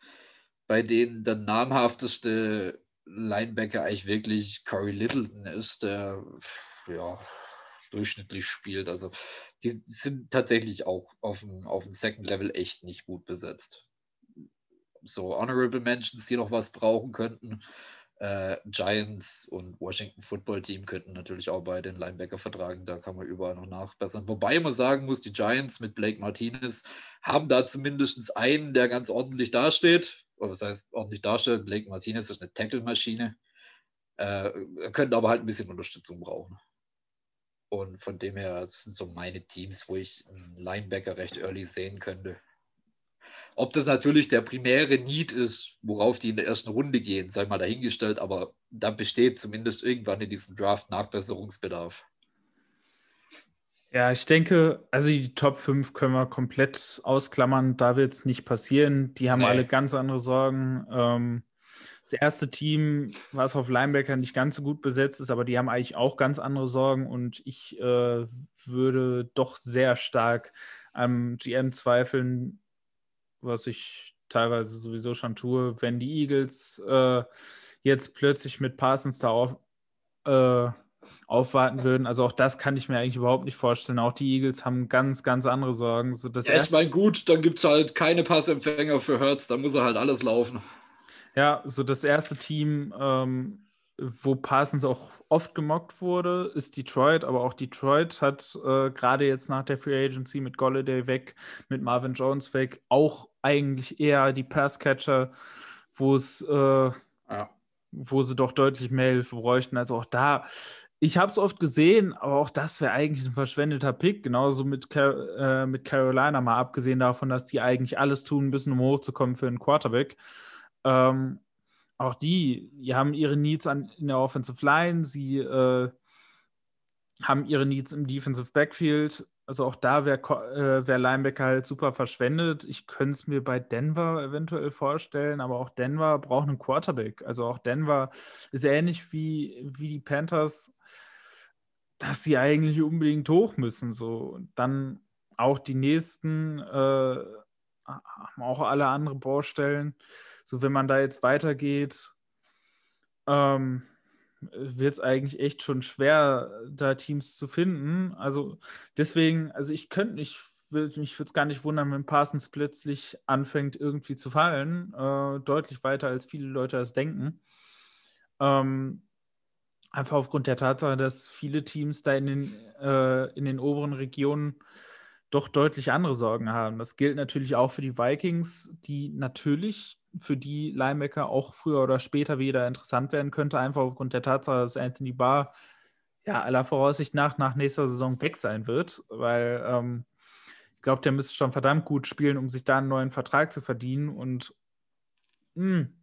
bei denen der namhafteste Linebacker eigentlich wirklich Corey Littleton ist, der ja, durchschnittlich spielt. Also die sind tatsächlich auch auf dem, auf dem Second Level echt nicht gut besetzt. So Honorable Mentions, die noch was brauchen könnten. Äh, Giants und Washington Football Team könnten natürlich auch bei den Linebacker vertragen. Da kann man überall noch nachbessern. Wobei man sagen muss, die Giants mit Blake Martinez haben da zumindest einen, der ganz ordentlich dasteht oder was heißt ordentlich darstellen. Blake Martinez ist eine Tackle-Maschine. Äh, könnte aber halt ein bisschen Unterstützung brauchen. Und von dem her sind so meine Teams, wo ich einen Linebacker recht early sehen könnte. Ob das natürlich der primäre Need ist, worauf die in der ersten Runde gehen, sei mal dahingestellt, aber da besteht zumindest irgendwann in diesem Draft Nachbesserungsbedarf. Ja, ich denke, also die Top 5 können wir komplett ausklammern. Da wird es nicht passieren. Die haben nee. alle ganz andere Sorgen. Ähm, das erste Team, was auf Linebacker nicht ganz so gut besetzt ist, aber die haben eigentlich auch ganz andere Sorgen. Und ich äh, würde doch sehr stark am GM zweifeln, was ich teilweise sowieso schon tue, wenn die Eagles äh, jetzt plötzlich mit Parsons da auf, äh, aufwarten würden. Also auch das kann ich mir eigentlich überhaupt nicht vorstellen. Auch die Eagles haben ganz, ganz andere Sorgen. So ja, ich meine, gut, dann gibt es halt keine Passempfänger für Hertz, dann muss er halt alles laufen. Ja, so das erste Team, ähm, wo Parsons auch oft gemockt wurde, ist Detroit, aber auch Detroit hat äh, gerade jetzt nach der Free Agency mit Golladay weg, mit Marvin Jones weg, auch eigentlich eher die Passcatcher, wo es äh, ja. wo sie doch deutlich mehr Hilfe bräuchten. Also auch da, ich habe es oft gesehen, aber auch das wäre eigentlich ein verschwendeter Pick, genauso mit, Car äh, mit Carolina, mal abgesehen davon, dass die eigentlich alles tun müssen, um hochzukommen für einen Quarterback. Ähm, auch die, die haben ihre Needs an, in der Offensive Line, sie äh, haben ihre Needs im Defensive Backfield. Also auch da wäre äh, wär Linebacker halt super verschwendet. Ich könnte es mir bei Denver eventuell vorstellen, aber auch Denver braucht einen Quarterback. Also auch Denver ist ähnlich wie, wie die Panthers, dass sie eigentlich unbedingt hoch müssen. So. dann auch die nächsten äh, haben auch alle andere Baustellen. So, wenn man da jetzt weitergeht, ähm, wird es eigentlich echt schon schwer, da Teams zu finden. Also deswegen, also ich könnte nicht, mich würde es gar nicht wundern, wenn Parsons plötzlich anfängt irgendwie zu fallen, äh, deutlich weiter als viele Leute das denken. Ähm, einfach aufgrund der Tatsache, dass viele Teams da in den, äh, in den oberen Regionen doch deutlich andere Sorgen haben. Das gilt natürlich auch für die Vikings, die natürlich für die Linebacker auch früher oder später wieder interessant werden könnte, einfach aufgrund der Tatsache, dass Anthony Barr ja aller Voraussicht nach nach nächster Saison weg sein wird, weil ähm, ich glaube, der müsste schon verdammt gut spielen, um sich da einen neuen Vertrag zu verdienen und mh, hm,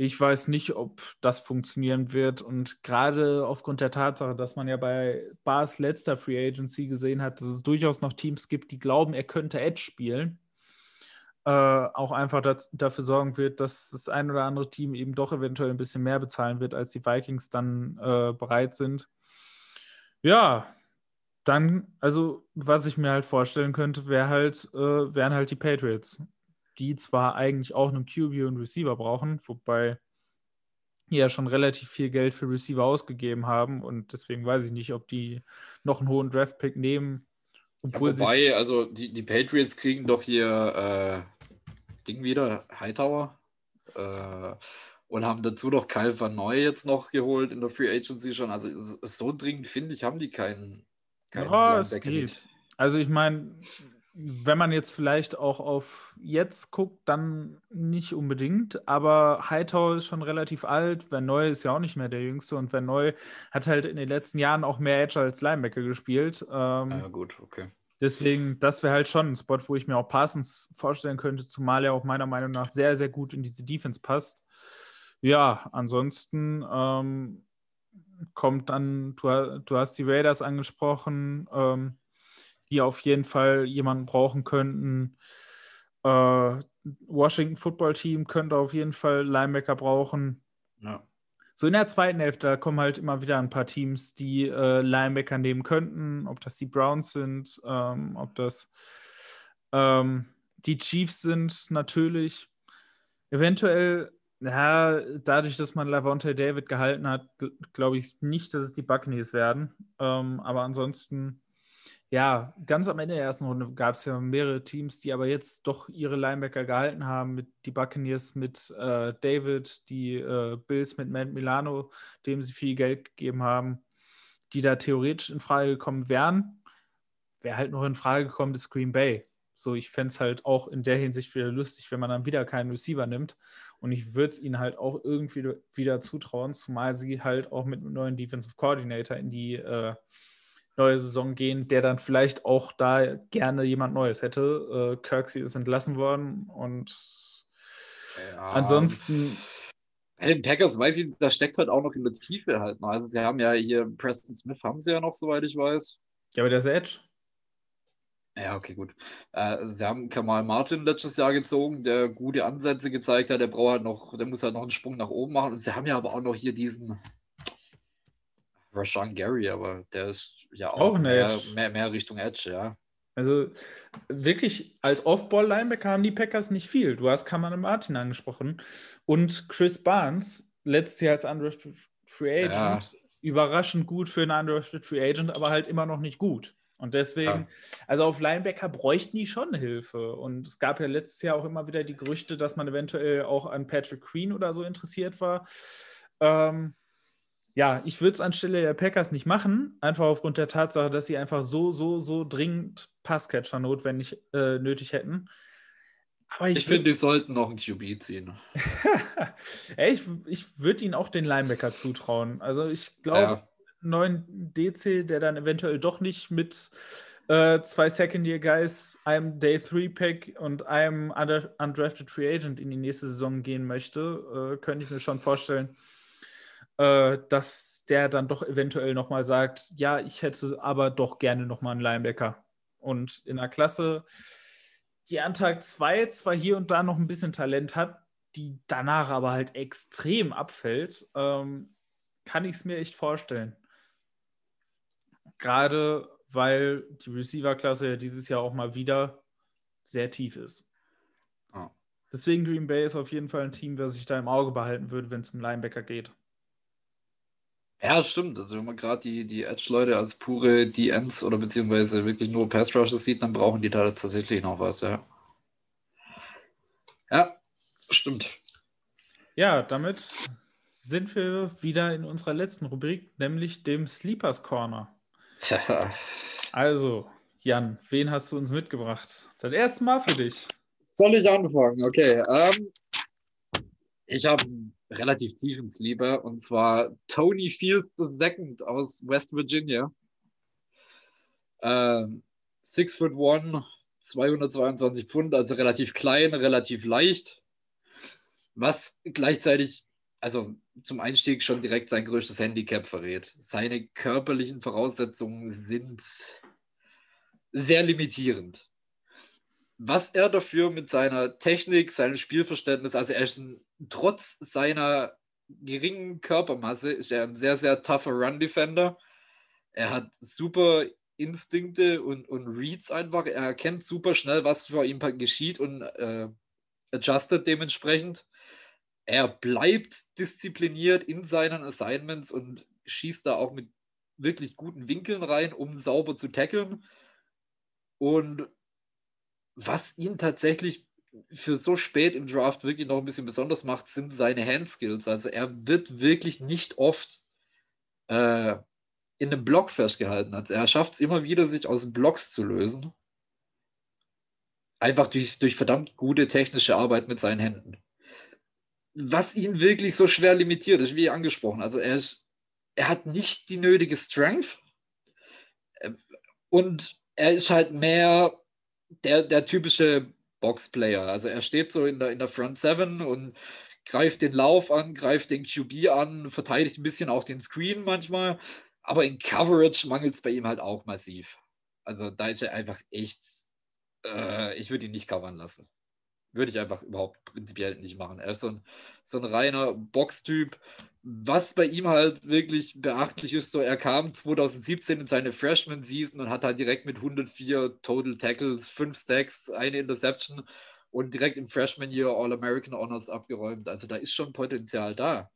ich weiß nicht, ob das funktionieren wird. Und gerade aufgrund der Tatsache, dass man ja bei Bars letzter Free Agency gesehen hat, dass es durchaus noch Teams gibt, die glauben, er könnte Edge spielen, äh, auch einfach das, dafür sorgen wird, dass das ein oder andere Team eben doch eventuell ein bisschen mehr bezahlen wird, als die Vikings dann äh, bereit sind. Ja, dann, also was ich mir halt vorstellen könnte, wär halt, äh, wären halt die Patriots die zwar eigentlich auch einen QB und Receiver brauchen, wobei die ja schon relativ viel Geld für Receiver ausgegeben haben und deswegen weiß ich nicht, ob die noch einen hohen Draft-Pick nehmen. Obwohl ja, wobei, also die, die Patriots kriegen doch hier äh, Ding wieder, Hightower. Äh, und haben dazu noch Kyle Van Neu jetzt noch geholt in der Free Agency schon. Also so dringend finde ich, haben die keinen. keinen ja, es geht. Also ich meine, wenn man jetzt vielleicht auch auf jetzt guckt, dann nicht unbedingt. Aber Hightower ist schon relativ alt. Neu ist ja auch nicht mehr der Jüngste. Und Neu hat halt in den letzten Jahren auch mehr Edge als Linebacker gespielt. Ähm, ja, gut, okay. Deswegen, das wäre halt schon ein Spot, wo ich mir auch Parsons vorstellen könnte, zumal er auch meiner Meinung nach sehr, sehr gut in diese Defense passt. Ja, ansonsten ähm, kommt dann, du, du, hast die Raiders angesprochen. Ähm, die auf jeden Fall jemanden brauchen könnten. Äh, Washington Football Team könnte auf jeden Fall Linebacker brauchen. Ja. So in der zweiten Hälfte, da kommen halt immer wieder ein paar Teams, die äh, Linebacker nehmen könnten, ob das die Browns sind, ähm, ob das ähm, die Chiefs sind, natürlich. Eventuell, ja, dadurch, dass man Lavonte David gehalten hat, glaube ich nicht, dass es die Buccaneers werden. Ähm, aber ansonsten ja, ganz am Ende der ersten Runde gab es ja mehrere Teams, die aber jetzt doch ihre Linebacker gehalten haben. Mit die Buccaneers mit äh, David, die äh, Bills mit Matt Milano, dem sie viel Geld gegeben haben, die da theoretisch in Frage gekommen wären. Wäre halt noch in Frage gekommen, ist Green Bay. So, ich fände es halt auch in der Hinsicht wieder lustig, wenn man dann wieder keinen Receiver nimmt. Und ich würde es ihnen halt auch irgendwie wieder zutrauen, zumal sie halt auch mit einem neuen Defensive Coordinator in die äh, neue Saison gehen, der dann vielleicht auch da gerne jemand Neues hätte. Äh, Kirksey ist entlassen worden und ja. ansonsten. Bei den Packers weiß ich, da steckt halt auch noch in der Tiefe halt. Ne? Also sie haben ja hier Preston Smith haben sie ja noch, soweit ich weiß. Ja, aber der ist Edge. Ja, okay, gut. Äh, sie haben Kamal Martin letztes Jahr gezogen, der gute Ansätze gezeigt hat. Der braucht halt noch, der muss halt noch einen Sprung nach oben machen. Und sie haben ja aber auch noch hier diesen, Rashawn Gary, aber der ist ja auch, auch mehr, mehr, mehr, Richtung Edge, ja. Also wirklich als Off-Ball-Linebacker haben die Packers nicht viel. Du hast Kaman Martin angesprochen und Chris Barnes, letztes Jahr als Undrafted Free Agent, ja. überraschend gut für einen Undrafted Free Agent, aber halt immer noch nicht gut. Und deswegen, ja. also auf Linebacker bräuchten die schon Hilfe. Und es gab ja letztes Jahr auch immer wieder die Gerüchte, dass man eventuell auch an Patrick Queen oder so interessiert war. Ähm, ja, ich würde es anstelle der Packers nicht machen, einfach aufgrund der Tatsache, dass sie einfach so, so, so dringend Passcatcher notwendig äh, nötig hätten. Aber ich, ich finde, die sollten noch einen QB ziehen. <laughs> ich ich würde ihnen auch den Linebacker zutrauen. Also ich glaube, ja. neuen DC, der dann eventuell doch nicht mit äh, zwei Second-Year-Guys, einem Day-3-Pack und einem Undrafted Free Agent in die nächste Saison gehen möchte, äh, könnte ich mir schon vorstellen, äh, dass der dann doch eventuell nochmal sagt, ja, ich hätte aber doch gerne nochmal einen Linebacker. Und in der Klasse, die an Tag 2 zwar hier und da noch ein bisschen Talent hat, die danach aber halt extrem abfällt, ähm, kann ich es mir echt vorstellen. Gerade weil die Receiver-Klasse ja dieses Jahr auch mal wieder sehr tief ist. Oh. Deswegen Green Bay ist auf jeden Fall ein Team, das ich da im Auge behalten würde, wenn es um Linebacker geht. Ja, stimmt. Also wenn man gerade die, die Edge-Leute als pure DNs oder beziehungsweise wirklich nur Pass-Rushes sieht, dann brauchen die da tatsächlich noch was, ja. Ja, stimmt. Ja, damit sind wir wieder in unserer letzten Rubrik, nämlich dem Sleepers Corner. Tja. Also, Jan, wen hast du uns mitgebracht? Das erste Mal für dich. Soll ich anfangen? Okay. Ähm, ich habe relativ tief ins Liebe, und zwar Tony Fields II aus West Virginia. Ähm, six foot one, 222 Pfund, also relativ klein, relativ leicht. Was gleichzeitig, also zum Einstieg schon direkt sein größtes Handicap verrät. Seine körperlichen Voraussetzungen sind sehr limitierend. Was er dafür mit seiner Technik, seinem Spielverständnis, also er ist ein trotz seiner geringen Körpermasse ist er ein sehr, sehr tougher Run-Defender. Er hat super Instinkte und, und Reads einfach. Er erkennt super schnell, was vor ihm geschieht und äh, adjustet dementsprechend. Er bleibt diszipliniert in seinen Assignments und schießt da auch mit wirklich guten Winkeln rein, um sauber zu tackeln. Und was ihn tatsächlich für so spät im Draft wirklich noch ein bisschen besonders macht, sind seine Handskills. Also er wird wirklich nicht oft äh, in einem Block festgehalten. Also er schafft es immer wieder, sich aus Blocks zu lösen. Einfach durch, durch verdammt gute technische Arbeit mit seinen Händen. Was ihn wirklich so schwer limitiert, ist wie angesprochen. Also er, ist, er hat nicht die nötige Strength und er ist halt mehr der, der typische Boxplayer. Also er steht so in der, in der Front Seven und greift den Lauf an, greift den QB an, verteidigt ein bisschen auch den Screen manchmal. Aber in Coverage mangelt es bei ihm halt auch massiv. Also da ist er einfach echt, äh, ich würde ihn nicht covern lassen. Würde ich einfach überhaupt prinzipiell nicht machen. Er ist so ein, so ein reiner Box-Typ. Was bei ihm halt wirklich beachtlich ist, so er kam 2017 in seine Freshman-Season und hat halt direkt mit 104 Total Tackles, 5 Stacks, eine Interception und direkt im Freshman Year All-American Honors abgeräumt. Also da ist schon Potenzial da.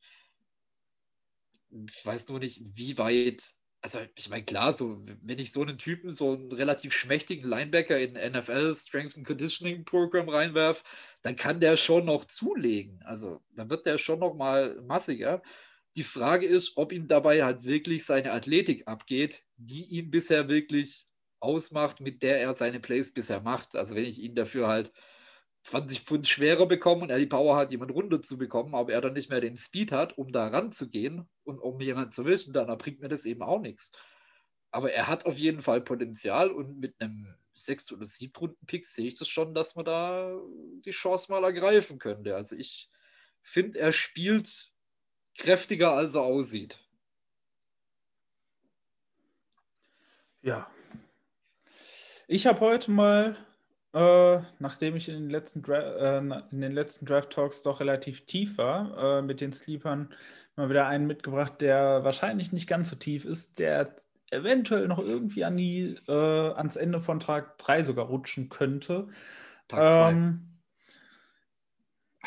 Ich weiß nur nicht, wie weit also ich meine, klar, so, wenn ich so einen Typen, so einen relativ schmächtigen Linebacker in NFL Strength and Conditioning Program reinwerf, dann kann der schon noch zulegen. Also dann wird der schon noch mal massiger. Die Frage ist, ob ihm dabei halt wirklich seine Athletik abgeht, die ihn bisher wirklich ausmacht, mit der er seine Plays bisher macht. Also wenn ich ihn dafür halt 20 Pfund schwerer bekommen und er die Power hat, jemand runter zu bekommen, aber er dann nicht mehr den Speed hat, um da ranzugehen und um jemanden zu wischen, dann bringt mir das eben auch nichts. Aber er hat auf jeden Fall Potenzial und mit einem 6. oder 7. Runden-Pick sehe ich das schon, dass man da die Chance mal ergreifen könnte. Also ich finde, er spielt kräftiger, als er aussieht. Ja. Ich habe heute mal äh, nachdem ich in den, letzten äh, in den letzten Draft Talks doch relativ tief war, äh, mit den Sleepern mal wieder einen mitgebracht, der wahrscheinlich nicht ganz so tief ist, der eventuell noch irgendwie an die, äh, ans Ende von Tag 3 sogar rutschen könnte. Tag 2. Ähm,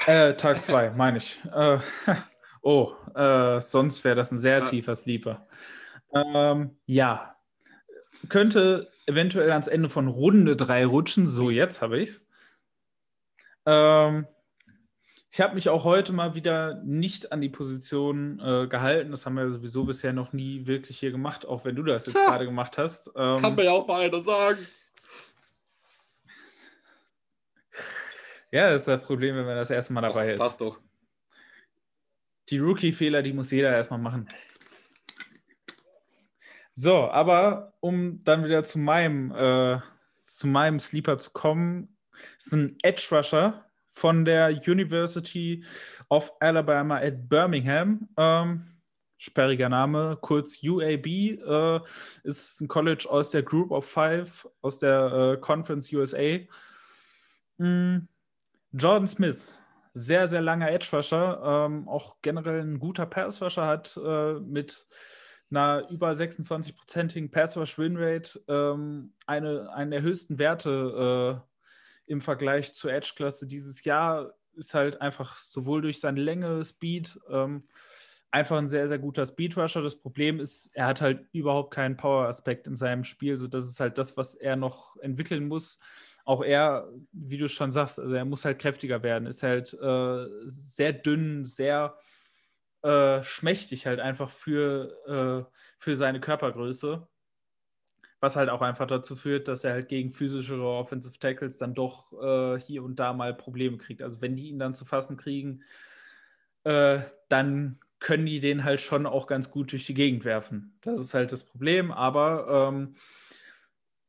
äh, Tag 2, <laughs> meine ich. Äh, <laughs> oh, äh, sonst wäre das ein sehr tiefer Sleeper. Ähm, ja, könnte eventuell ans Ende von Runde 3 rutschen. So, jetzt habe ich es. Ähm, ich habe mich auch heute mal wieder nicht an die Position äh, gehalten. Das haben wir sowieso bisher noch nie wirklich hier gemacht, auch wenn du das jetzt gerade gemacht hast. Ähm, Kann mir ja auch mal einer sagen. ja, das ist das Problem, wenn man das erste Mal dabei Ach, ist. Passt doch. Die Rookie-Fehler, die muss jeder erstmal machen. So, aber um dann wieder zu meinem, äh, zu meinem Sleeper zu kommen, ist ein Edge Rusher von der University of Alabama at Birmingham. Ähm, sperriger Name, kurz UAB, äh, ist ein College aus der Group of Five, aus der äh, Conference USA. Mm, Jordan Smith, sehr, sehr langer Edge Rusher, ähm, auch generell ein guter Pass Rusher hat äh, mit einer über 26-prozentigen Pass Rush Winrate ähm, eine, einen der höchsten Werte äh, im Vergleich zur Edge-Klasse dieses Jahr. Ist halt einfach sowohl durch seine Länge, Speed, ähm, einfach ein sehr, sehr guter Speed Rusher. Das Problem ist, er hat halt überhaupt keinen Power-Aspekt in seinem Spiel. So, das ist halt das, was er noch entwickeln muss auch er, wie du schon sagst, also er muss halt kräftiger werden, ist halt äh, sehr dünn, sehr äh, schmächtig halt einfach für, äh, für seine Körpergröße. Was halt auch einfach dazu führt, dass er halt gegen physischere Offensive Tackles dann doch äh, hier und da mal Probleme kriegt. Also wenn die ihn dann zu fassen kriegen, äh, dann können die den halt schon auch ganz gut durch die Gegend werfen. Das ist halt das Problem, aber ähm,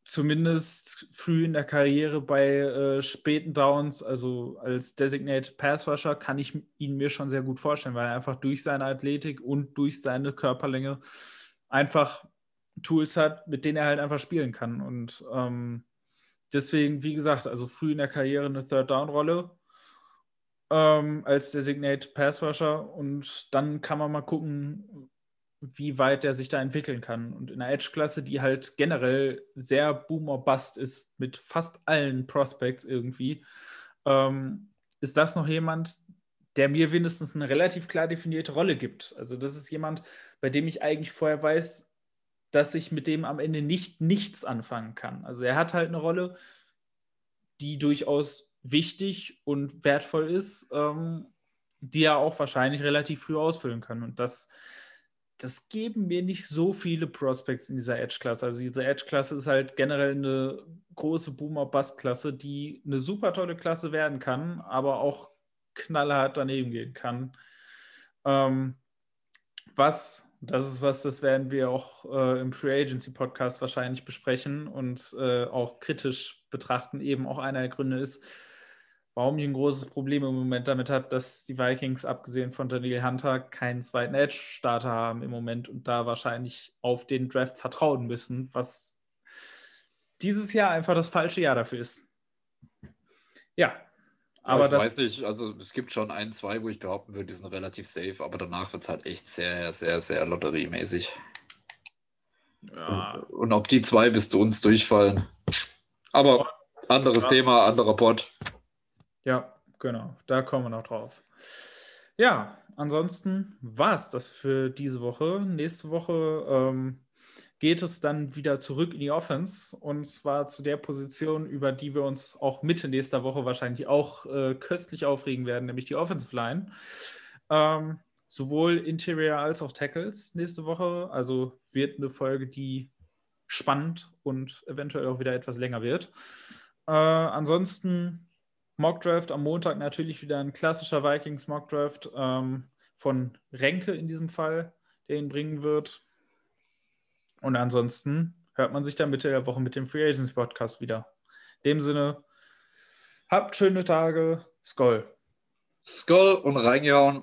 zumindest früh in der Karriere bei äh, späten Downs, also als Designated Pass Rusher, kann ich ihn mir schon sehr gut vorstellen, weil er einfach durch seine Athletik und durch seine Körperlänge einfach Tools hat, mit denen er halt einfach spielen kann. Und ähm, deswegen, wie gesagt, also früh in der Karriere eine Third-Down-Rolle ähm, als Designated Pass Rusher und dann kann man mal gucken, wie weit der sich da entwickeln kann. Und in der Edge-Klasse, die halt generell sehr Boomer-Bust ist, mit fast allen Prospects irgendwie, ähm, ist das noch jemand, der mir wenigstens eine relativ klar definierte Rolle gibt. Also das ist jemand, bei dem ich eigentlich vorher weiß, dass ich mit dem am Ende nicht nichts anfangen kann. Also er hat halt eine Rolle, die durchaus wichtig und wertvoll ist, ähm, die er auch wahrscheinlich relativ früh ausfüllen kann. Und das das geben mir nicht so viele Prospects in dieser Edge-Klasse. Also diese Edge-Klasse ist halt generell eine große Boomer-Bust-Klasse, die eine super tolle Klasse werden kann, aber auch knallhart daneben gehen kann. Ähm, was, das ist was, das werden wir auch äh, im Free Agency Podcast wahrscheinlich besprechen und äh, auch kritisch betrachten, eben auch einer der Gründe ist, warum ich ein großes Problem im Moment damit habe, dass die Vikings, abgesehen von Daniel Hunter, keinen zweiten Edge-Starter haben im Moment und da wahrscheinlich auf den Draft vertrauen müssen, was dieses Jahr einfach das falsche Jahr dafür ist. Ja, aber ich das. weiß nicht, also es gibt schon ein, zwei, wo ich behaupten würde, die sind relativ safe, aber danach wird es halt echt sehr, sehr, sehr lotteriemäßig. Ja, Und ob die zwei bis zu uns durchfallen. Aber anderes Ja. Thema, anderer Pod. Ja, genau. Da kommen wir noch drauf. Ja, ansonsten war es das für diese Woche. Nächste Woche ähm, geht es dann wieder zurück in die Offense und zwar zu der Position, über die wir uns auch Mitte nächster Woche wahrscheinlich auch äh, köstlich aufregen werden, nämlich die Offensive Line. Ähm, sowohl Interior als auch Tackles nächste Woche. Also wird eine Folge, die spannend und eventuell auch wieder etwas länger wird. Äh, ansonsten Mockdraft am Montag natürlich wieder ein klassischer Vikings Mockdraft ähm, von Renke in diesem Fall, der ihn bringen wird. Und ansonsten hört man sich dann Mitte der Woche mit dem Free Agents Podcast wieder. In dem Sinne, habt schöne Tage. Skoll. Skull und reingehauen.